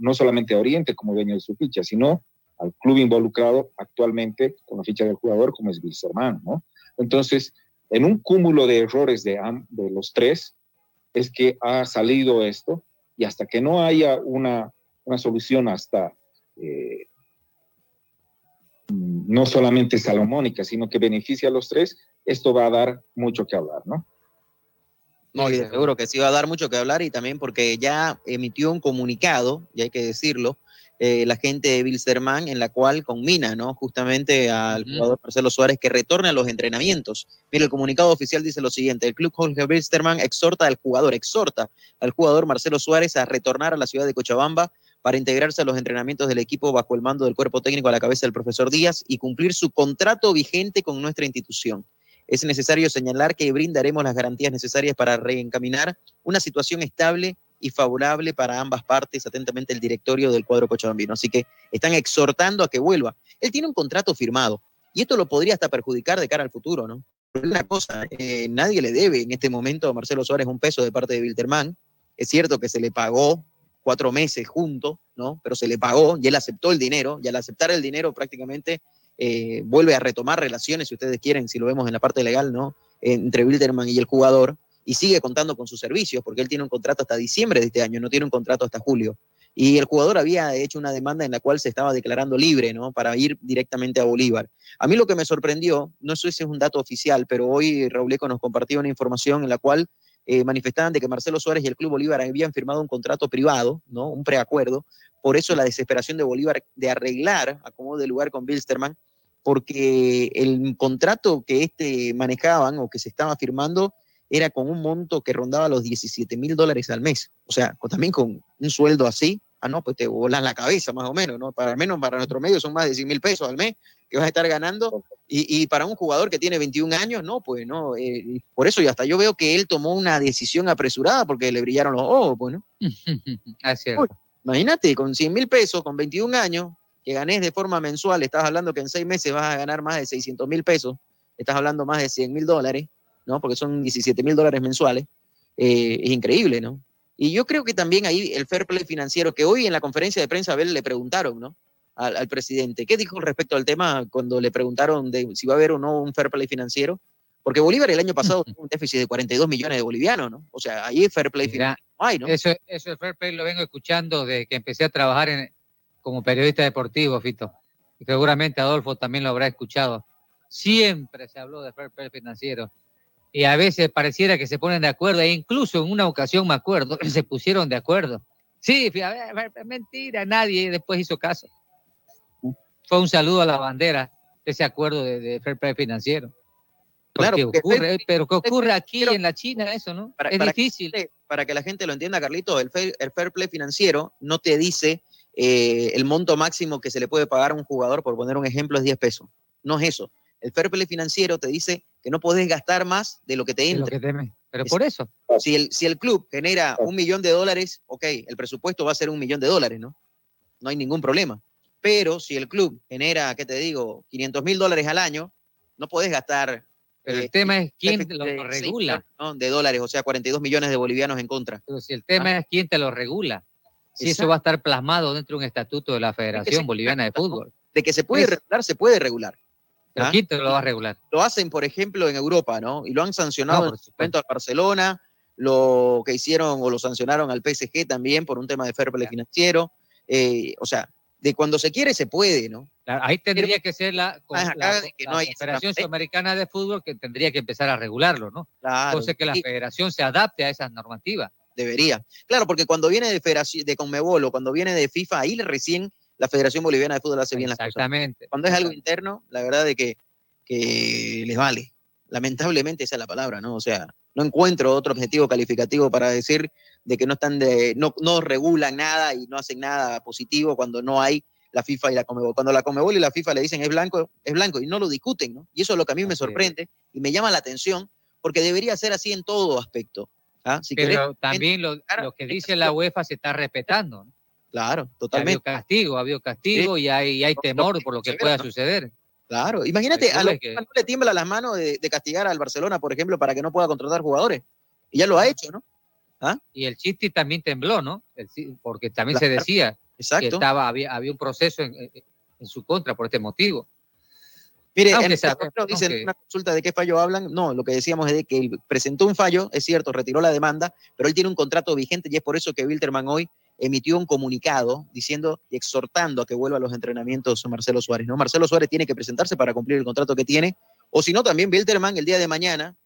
no solamente a Oriente como dueño de su ficha, sino al club involucrado actualmente con la ficha del jugador como es Wilstermann, ¿no? Entonces, en un cúmulo de errores de, de los tres, es que ha salido esto, y hasta que no haya una, una solución hasta eh, no solamente salomónica, sino que beneficie a los tres, esto va a dar mucho que hablar, ¿no? No, y seguro que sí va a dar mucho que hablar y también porque ya emitió un comunicado, y hay que decirlo, eh, la gente de Wilstermann, en la cual combina, ¿no? Justamente al jugador Marcelo Suárez que retorne a los entrenamientos. Mira, el comunicado oficial dice lo siguiente: el club Jorge Wilstermann exhorta al jugador, exhorta al jugador Marcelo Suárez a retornar a la ciudad de Cochabamba para integrarse a los entrenamientos del equipo bajo el mando del cuerpo técnico a la cabeza del profesor Díaz y cumplir su contrato vigente con nuestra institución. Es necesario señalar que brindaremos las garantías necesarias para reencaminar una situación estable y favorable para ambas partes, atentamente el directorio del cuadro cochabambino. Así que están exhortando a que vuelva. Él tiene un contrato firmado y esto lo podría hasta perjudicar de cara al futuro, ¿no? Una cosa, eh, nadie le debe en este momento a Marcelo Suárez un peso de parte de Wilterman. Es cierto que se le pagó cuatro meses juntos, ¿no? Pero se le pagó y él aceptó el dinero y al aceptar el dinero prácticamente eh, vuelve a retomar relaciones, si ustedes quieren, si lo vemos en la parte legal, ¿no? Entre Wilterman y el jugador y sigue contando con sus servicios porque él tiene un contrato hasta diciembre de este año, no tiene un contrato hasta julio. Y el jugador había hecho una demanda en la cual se estaba declarando libre, ¿no? Para ir directamente a Bolívar. A mí lo que me sorprendió, no sé si es un dato oficial, pero hoy Raúl Eco nos compartió una información en la cual eh, manifestaban de que Marcelo Suárez y el Club Bolívar habían firmado un contrato privado, ¿no? Un preacuerdo. Por eso la desesperación de Bolívar de arreglar acomodo de lugar con Bilsterman, porque el contrato que este manejaban o que se estaba firmando era con un monto que rondaba los 17 mil dólares al mes. O sea, también con un sueldo así, ah, no, pues te volan la cabeza más o menos, ¿no? Para menos para nuestro medio son más de 100 mil pesos al mes que vas a estar ganando. Y, y, para un jugador que tiene 21 años, no, pues no. Eh, por eso y hasta yo veo que él tomó una decisión apresurada porque le brillaron los ojos, pues, ¿no? Así es. Uy, imagínate, con 100 mil pesos, con 21 años, que ganes de forma mensual, estás hablando que en seis meses vas a ganar más de 600 mil pesos, estás hablando más de 100 mil dólares, ¿no? Porque son 17 mil dólares mensuales. Eh, es increíble, ¿no? Y yo creo que también ahí el fair play financiero, que hoy en la conferencia de prensa a Abel le preguntaron, ¿no? Al, al, presidente. ¿Qué dijo respecto al tema cuando le preguntaron de si va a haber o no un fair play financiero? Porque Bolívar el año pasado tuvo un déficit de 42 millones de bolivianos, ¿no? O sea, ahí fair play Mira, financiero no hay, ¿no? Eso, eso el fair play lo vengo escuchando desde que empecé a trabajar en, como periodista deportivo, Fito. Y seguramente Adolfo también lo habrá escuchado. Siempre se habló de fair play financiero. Y a veces pareciera que se ponen de acuerdo, e incluso en una ocasión me acuerdo que se pusieron de acuerdo. Sí, mentira, nadie después hizo caso. Fue un saludo a la bandera, ese acuerdo de, de fair play financiero. Claro, Porque ocurre, fair- pero ¿qué ocurre aquí pero- en la China eso, no? Para, es para difícil. Que, para que la gente lo entienda, Carlito, el fair, el fair play financiero no te dice eh, el monto máximo que se le puede pagar a un jugador, por poner un ejemplo, es 10 pesos. No es eso. El fair play financiero te dice que no podés gastar más de lo que te de entra. que. Pero Es- por eso. Si el, si el club genera un millón de dólares, ok, el presupuesto va a ser un millón de dólares, ¿no? No hay ningún problema. Pero si el club genera, ¿qué te digo? 500 mil dólares al año, no podés gastar Pero eh, el tema es quién déficit lo, regula. de dólares, o sea, 42 millones de bolivianos en contra. Pero si el tema es quién te lo regula. Si eso va a estar plasmado dentro de un estatuto de la Federación Boliviana de. Fútbol. De que se puede regular, se puede regular. Pero ¿ah? ¿quién te lo va a regular? Lo hacen, por ejemplo, en Europa, ¿no? Y lo han sancionado No, en por su momento al Barcelona, lo que hicieron o lo sancionaron al PSG también por un tema de fair play financiero. Eh, o sea, de cuando se quiere, se puede, ¿no? Claro, Ahí tendría que ser la, la- que no esa- Sudamericana de Fútbol que tendría que empezar a regularlo, ¿no? Claro. Cosa que la Y- federación se adapte a esas normativas. Debería. Claro, porque cuando viene de, federación, de Conmebol o cuando viene de FIFA, ahí recién la Federación Boliviana de Fútbol hace bien las cosas. Exactamente. Cuando es algo interno, la verdad de que, que les vale. Lamentablemente esa es la palabra, ¿no? O sea, no encuentro otro objetivo calificativo para decir de que no están de, no, no regulan nada y no hacen nada positivo cuando no hay la FIFA y la Comebol. Cuando la Comebol y la FIFA le dicen es blanco, es blanco y no lo discuten, ¿no? Y eso es lo que a mí me sorprende y me llama la atención porque debería ser así en todo aspecto. ¿ah? Si querés- Pero también lo, lo que dice la UEFA se está respetando. ¿no? Claro, Ha habido totalmente. castigo, ha habido castigo y hay, hay temor por lo que pueda suceder. Claro, imagínate, a los que- no le tiembla las manos de, de castigar al Barcelona, por ejemplo, para que no pueda contratar jugadores. Y ya lo ha hecho, ¿no? ¿Ah? Y el Chisti también tembló, ¿no? El porque también se decía que estaba, había, había un proceso en, su contra por este motivo. Mire, Aunque en sea- el artículo dicen una consulta de qué fallo hablan. No, lo que decíamos es de que él presentó un fallo, es cierto, retiró la demanda, pero él tiene un contrato vigente y es por eso que Wilterman hoy emitió un comunicado diciendo y exhortando a que vuelva a los entrenamientos Marcelo Suárez. ¿no? Marcelo Suárez tiene que presentarse para cumplir el contrato que tiene, o si no, también Wilterman el día de mañana,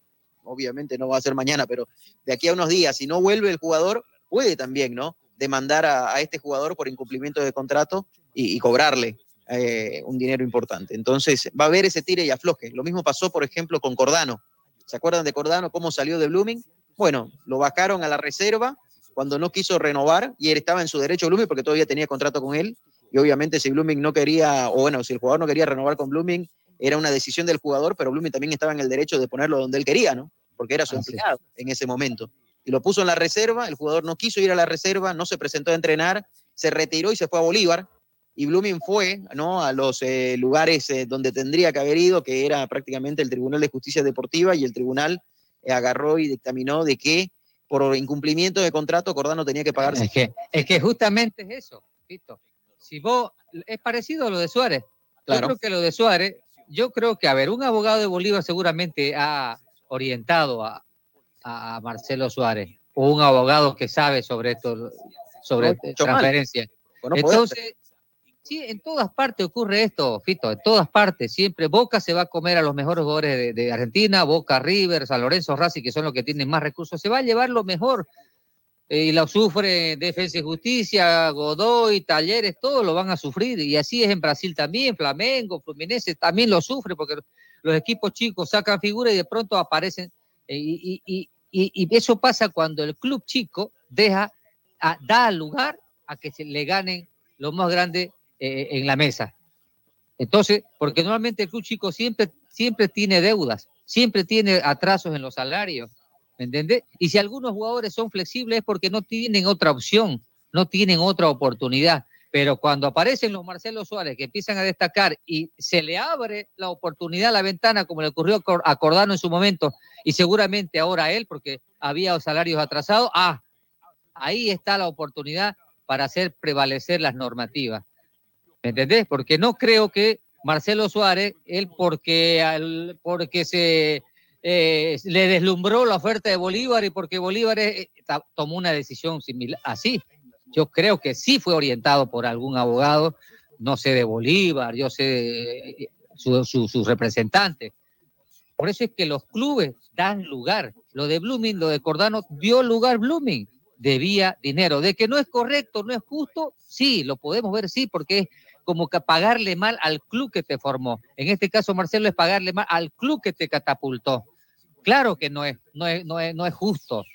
obviamente no va a ser mañana, pero de aquí a unos días, si no vuelve el jugador, puede también, ¿no? Demandar a, este jugador por incumplimiento de contrato y, y cobrarle eh, un dinero importante. Entonces, va a haber ese tire y afloje. Lo mismo pasó, por ejemplo, con Cordano. ¿Se acuerdan de Cordano? ¿Cómo salió de Blooming? Bueno, lo bajaron a la reserva cuando no quiso renovar y él estaba en su derecho Blooming porque todavía tenía contrato con él. Y obviamente si Blooming no quería, o bueno, si el jugador no quería renovar con Blooming, era una decisión del jugador, pero Blooming también estaba en el derecho de ponerlo donde él quería, ¿no? Porque era su Así es. empleado en ese momento. Y lo puso en la reserva, el jugador no quiso ir a la reserva, no se presentó a entrenar, se retiró y se fue a Bolívar. Y Blooming fue ¿no? a los eh, lugares eh, donde tendría que haber ido, que era prácticamente el Tribunal de Justicia Deportiva, y el tribunal eh, agarró y dictaminó de que por incumplimiento de contrato Cordano tenía que pagarse. Es que, es que justamente es eso, Tito. Si vos, es parecido a lo de Suárez. Claro. Yo creo que lo de Suárez, yo creo que, a ver, un abogado de Bolívar seguramente ha orientado a, a- Marcelo Suárez, o un abogado que sabe sobre esto, sobre No, transferencia. No podés Entonces, sí, en todas partes ocurre esto, Fito, en todas partes. Siempre Boca se va a comer a los mejores jugadores de, Argentina, Boca, River, San Lorenzo, Racing, que son los que tienen más recursos, se va a llevar lo mejor. Eh, y lo sufre Defensa y Justicia, Godoy, Talleres, todos lo van a sufrir. Y así es en Brasil también, Flamengo, Fluminense también lo sufre porque los equipos chicos sacan figuras y de pronto aparecen. eh, y, eso pasa cuando el club chico deja, da lugar a que se le ganen los más grandes eh, en la mesa. Entonces, porque normalmente el club chico siempre, siempre tiene deudas, siempre tiene atrasos en los salarios, ¿me entiendes? Y si algunos jugadores son flexibles es porque no tienen otra opción, no tienen otra oportunidad. Pero cuando aparecen los Marcelo Suárez que empiezan a destacar y se le abre la oportunidad, la ventana, como le ocurrió a Cor- a Cordano en su momento, y seguramente ahora a él, porque había salarios atrasados, ah, ahí está la oportunidad para hacer prevalecer las normativas. ¿Me entendés? Porque no creo que Marcelo Suárez, él porque, al- porque se eh, le deslumbró la oferta de Bolívar y porque Bolívar eh, tomó una decisión similar, así. Yo creo que sí fue orientado por algún abogado, no sé de Bolívar, yo sé de su, su, su representante. Por eso es que los clubes dan lugar. Lo de Blooming, lo de Cordano, dio lugar Blooming. Debía dinero. De que no es correcto, no es justo, sí, lo podemos ver, sí, porque es como que pagarle mal al club que te formó. En este caso, Marcelo, es pagarle mal al club que te catapultó. Claro que no es, no es, no es, no es justo.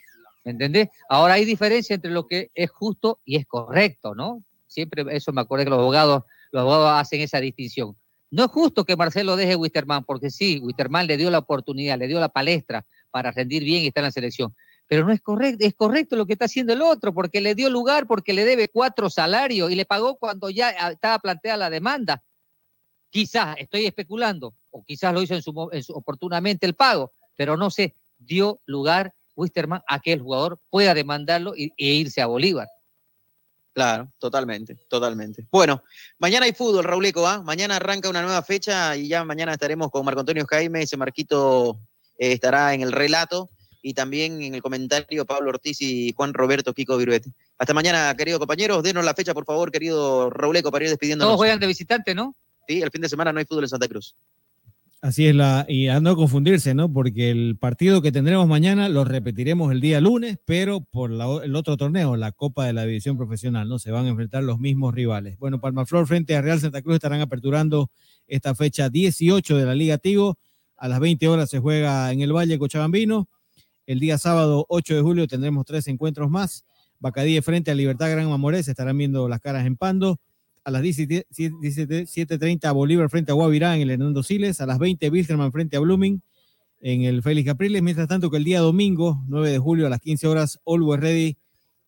¿Me entendés? Ahora hay diferencia entre lo que es justo y es correcto, ¿no? Siempre eso me acuerdo que los abogados, los abogados hacen esa distinción. No es justo que Marcelo deje a Wisterman, porque sí, Wisterman le dio la oportunidad, le dio la palestra para rendir bien y estar en la selección. Pero no es correcto, es correcto lo que está haciendo el otro, porque le dio lugar, porque le debe cuatro salarios y le pagó cuando ya ah, estaba planteada la demanda. Quizás, estoy especulando, o quizás lo hizo en su, oportunamente el pago, pero no sé, dio lugar Wisterman a que el jugador pueda demandarlo e irse a Bolívar. Claro, totalmente, totalmente. Bueno, mañana hay fútbol, Rauleco, ¿ah? Mañana arranca una nueva fecha y ya mañana estaremos con Marco Antonio Jaime, ese Marquito eh, estará en el relato y también en el comentario Pablo Ortiz y Juan Roberto Kiko Viruete. Hasta mañana, queridos compañeros. Denos la fecha, por favor, querido Rauleco, para ir despidiéndonos. Todos juegan de visitante, ¿no? Sí, el fin de semana no hay fútbol en Santa Cruz. Así es la, y a no confundirse, ¿no? Porque el partido que tendremos mañana lo repetiremos el día lunes, pero por la- el otro torneo, la Copa de la División Profesional, ¿no? Se van a enfrentar los mismos rivales. Bueno, Palmaflor frente a Real Santa Cruz estarán aperturando esta fecha 18 de la Liga Tigo. A las 20 horas se juega en el Valle Cochabambino. El día sábado 8 de julio tendremos tres encuentros más. Bacadí frente a Libertad Gran Mamoré, se estarán viendo las caras en Pando. A las 17 17.30 Bolívar frente a Guavirá en el Hernando Siles. A las 20 Wilstermann frente a Blooming en el Félix Capriles. Mientras tanto que el día domingo 9 de julio a las 15 horas Always Ready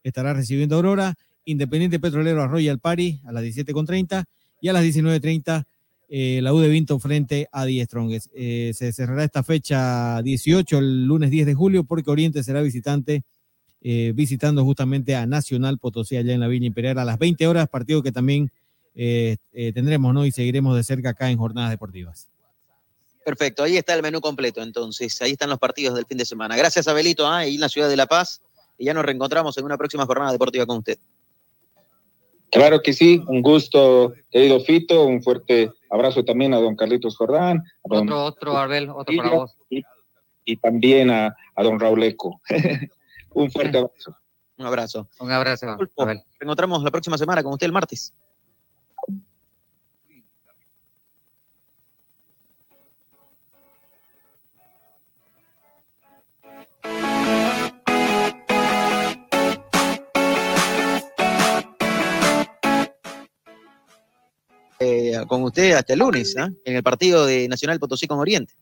estará recibiendo Aurora. Independiente Petrolero a Royal Party a las 17.30 y a las 19.30 eh, la U de Vinto frente a Die Strongest. Eh, se cerrará esta fecha 18 el lunes 10 de julio porque Oriente será visitante eh, visitando justamente a Nacional Potosí allá en la Villa Imperial a las 20 horas, partido que también eh, eh, tendremos ¿no? y seguiremos de cerca acá en Jornadas Deportivas. Perfecto, ahí está el menú completo, entonces. Ahí están los partidos del fin de semana. Gracias, Abelito, ¿ah? ahí en la ciudad de La Paz. Y ya nos reencontramos en una próxima jornada deportiva con usted. Claro que sí, un gusto, querido Fito, un fuerte abrazo también a don Carlitos Jordán, a don Otro, otro, Arbel, otro para vos. y, y también a, a don Rauleco. un fuerte abrazo. Un abrazo. Un abrazo, Abel. Nos encontramos la próxima semana con usted el martes. Eh, con usted hasta el lunes, ¿ah? en el partido de Nacional Potosí con Oriente.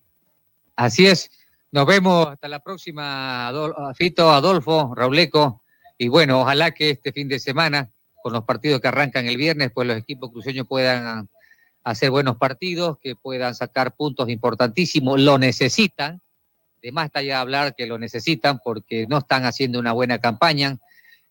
Así es. Nos vemos hasta la próxima, Adol- Fito, Adolfo, Rauleco. Y bueno, ojalá que este fin de semana, con los partidos que arrancan el viernes, pues los equipos cruceños puedan hacer buenos partidos, que puedan sacar puntos importantísimos. Lo necesitan. De más está ya hablar que lo necesitan porque no están haciendo una buena campaña.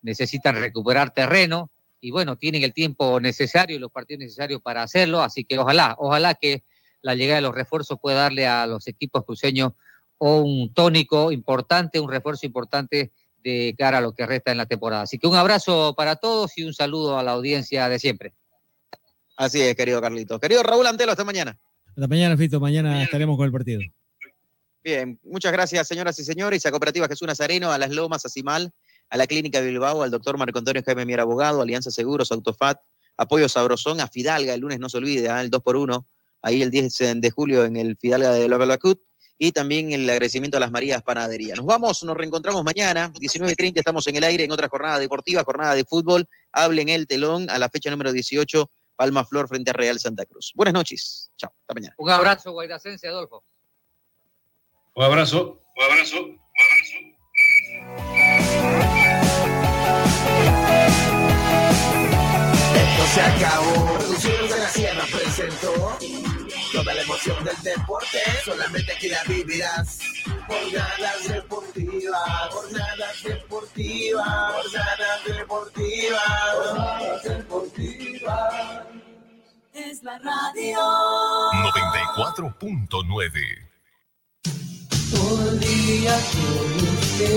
Necesitan recuperar terreno. Y bueno, tienen el tiempo necesario y los partidos necesarios para hacerlo. Así que ojalá, ojalá que la llegada de los refuerzos pueda darle a los equipos cruceños un tónico importante, un refuerzo importante de cara a lo que resta en la temporada. Así que un abrazo para todos y un saludo a la audiencia de siempre. Así es, querido Carlitos. Querido Raúl Antelo, hasta mañana. Hasta mañana, Fito. Mañana estaremos con el partido. Bien, muchas gracias, señoras y señores. A Cooperativa Jesús Nazareno, a Las Lomas, a Cimal, a la Clínica Bilbao, al doctor Marco Antonio Jaime Mier Abogado, Alianza Seguros, Autofat, Apoyo Sabrosón, a Fidalga, el lunes no se olvide, ¿ah? el 2 por 1 ahí el 10 de julio en el Fidalga de Lavalacut, y también el agradecimiento a las Marías Panadería. Nos vamos, nos reencontramos mañana, 19.30, estamos en el aire en otra jornada deportiva, jornada de fútbol. Hablen el telón a la fecha número 18, Palma Flor frente a Real Santa Cruz. Buenas noches. Chao, hasta mañana. Un abrazo, Guairacense, Adolfo. Un abrazo. Un abrazo. Esto se acabó. Producciones de la Sierra presentó toda la emoción del deporte. Solamente aquí la vivirás. Jornadas deportivas, jornadas deportivas, jornadas deportivas, jornadas deportivas. Es la radio. 94.9. Todo el día con usted.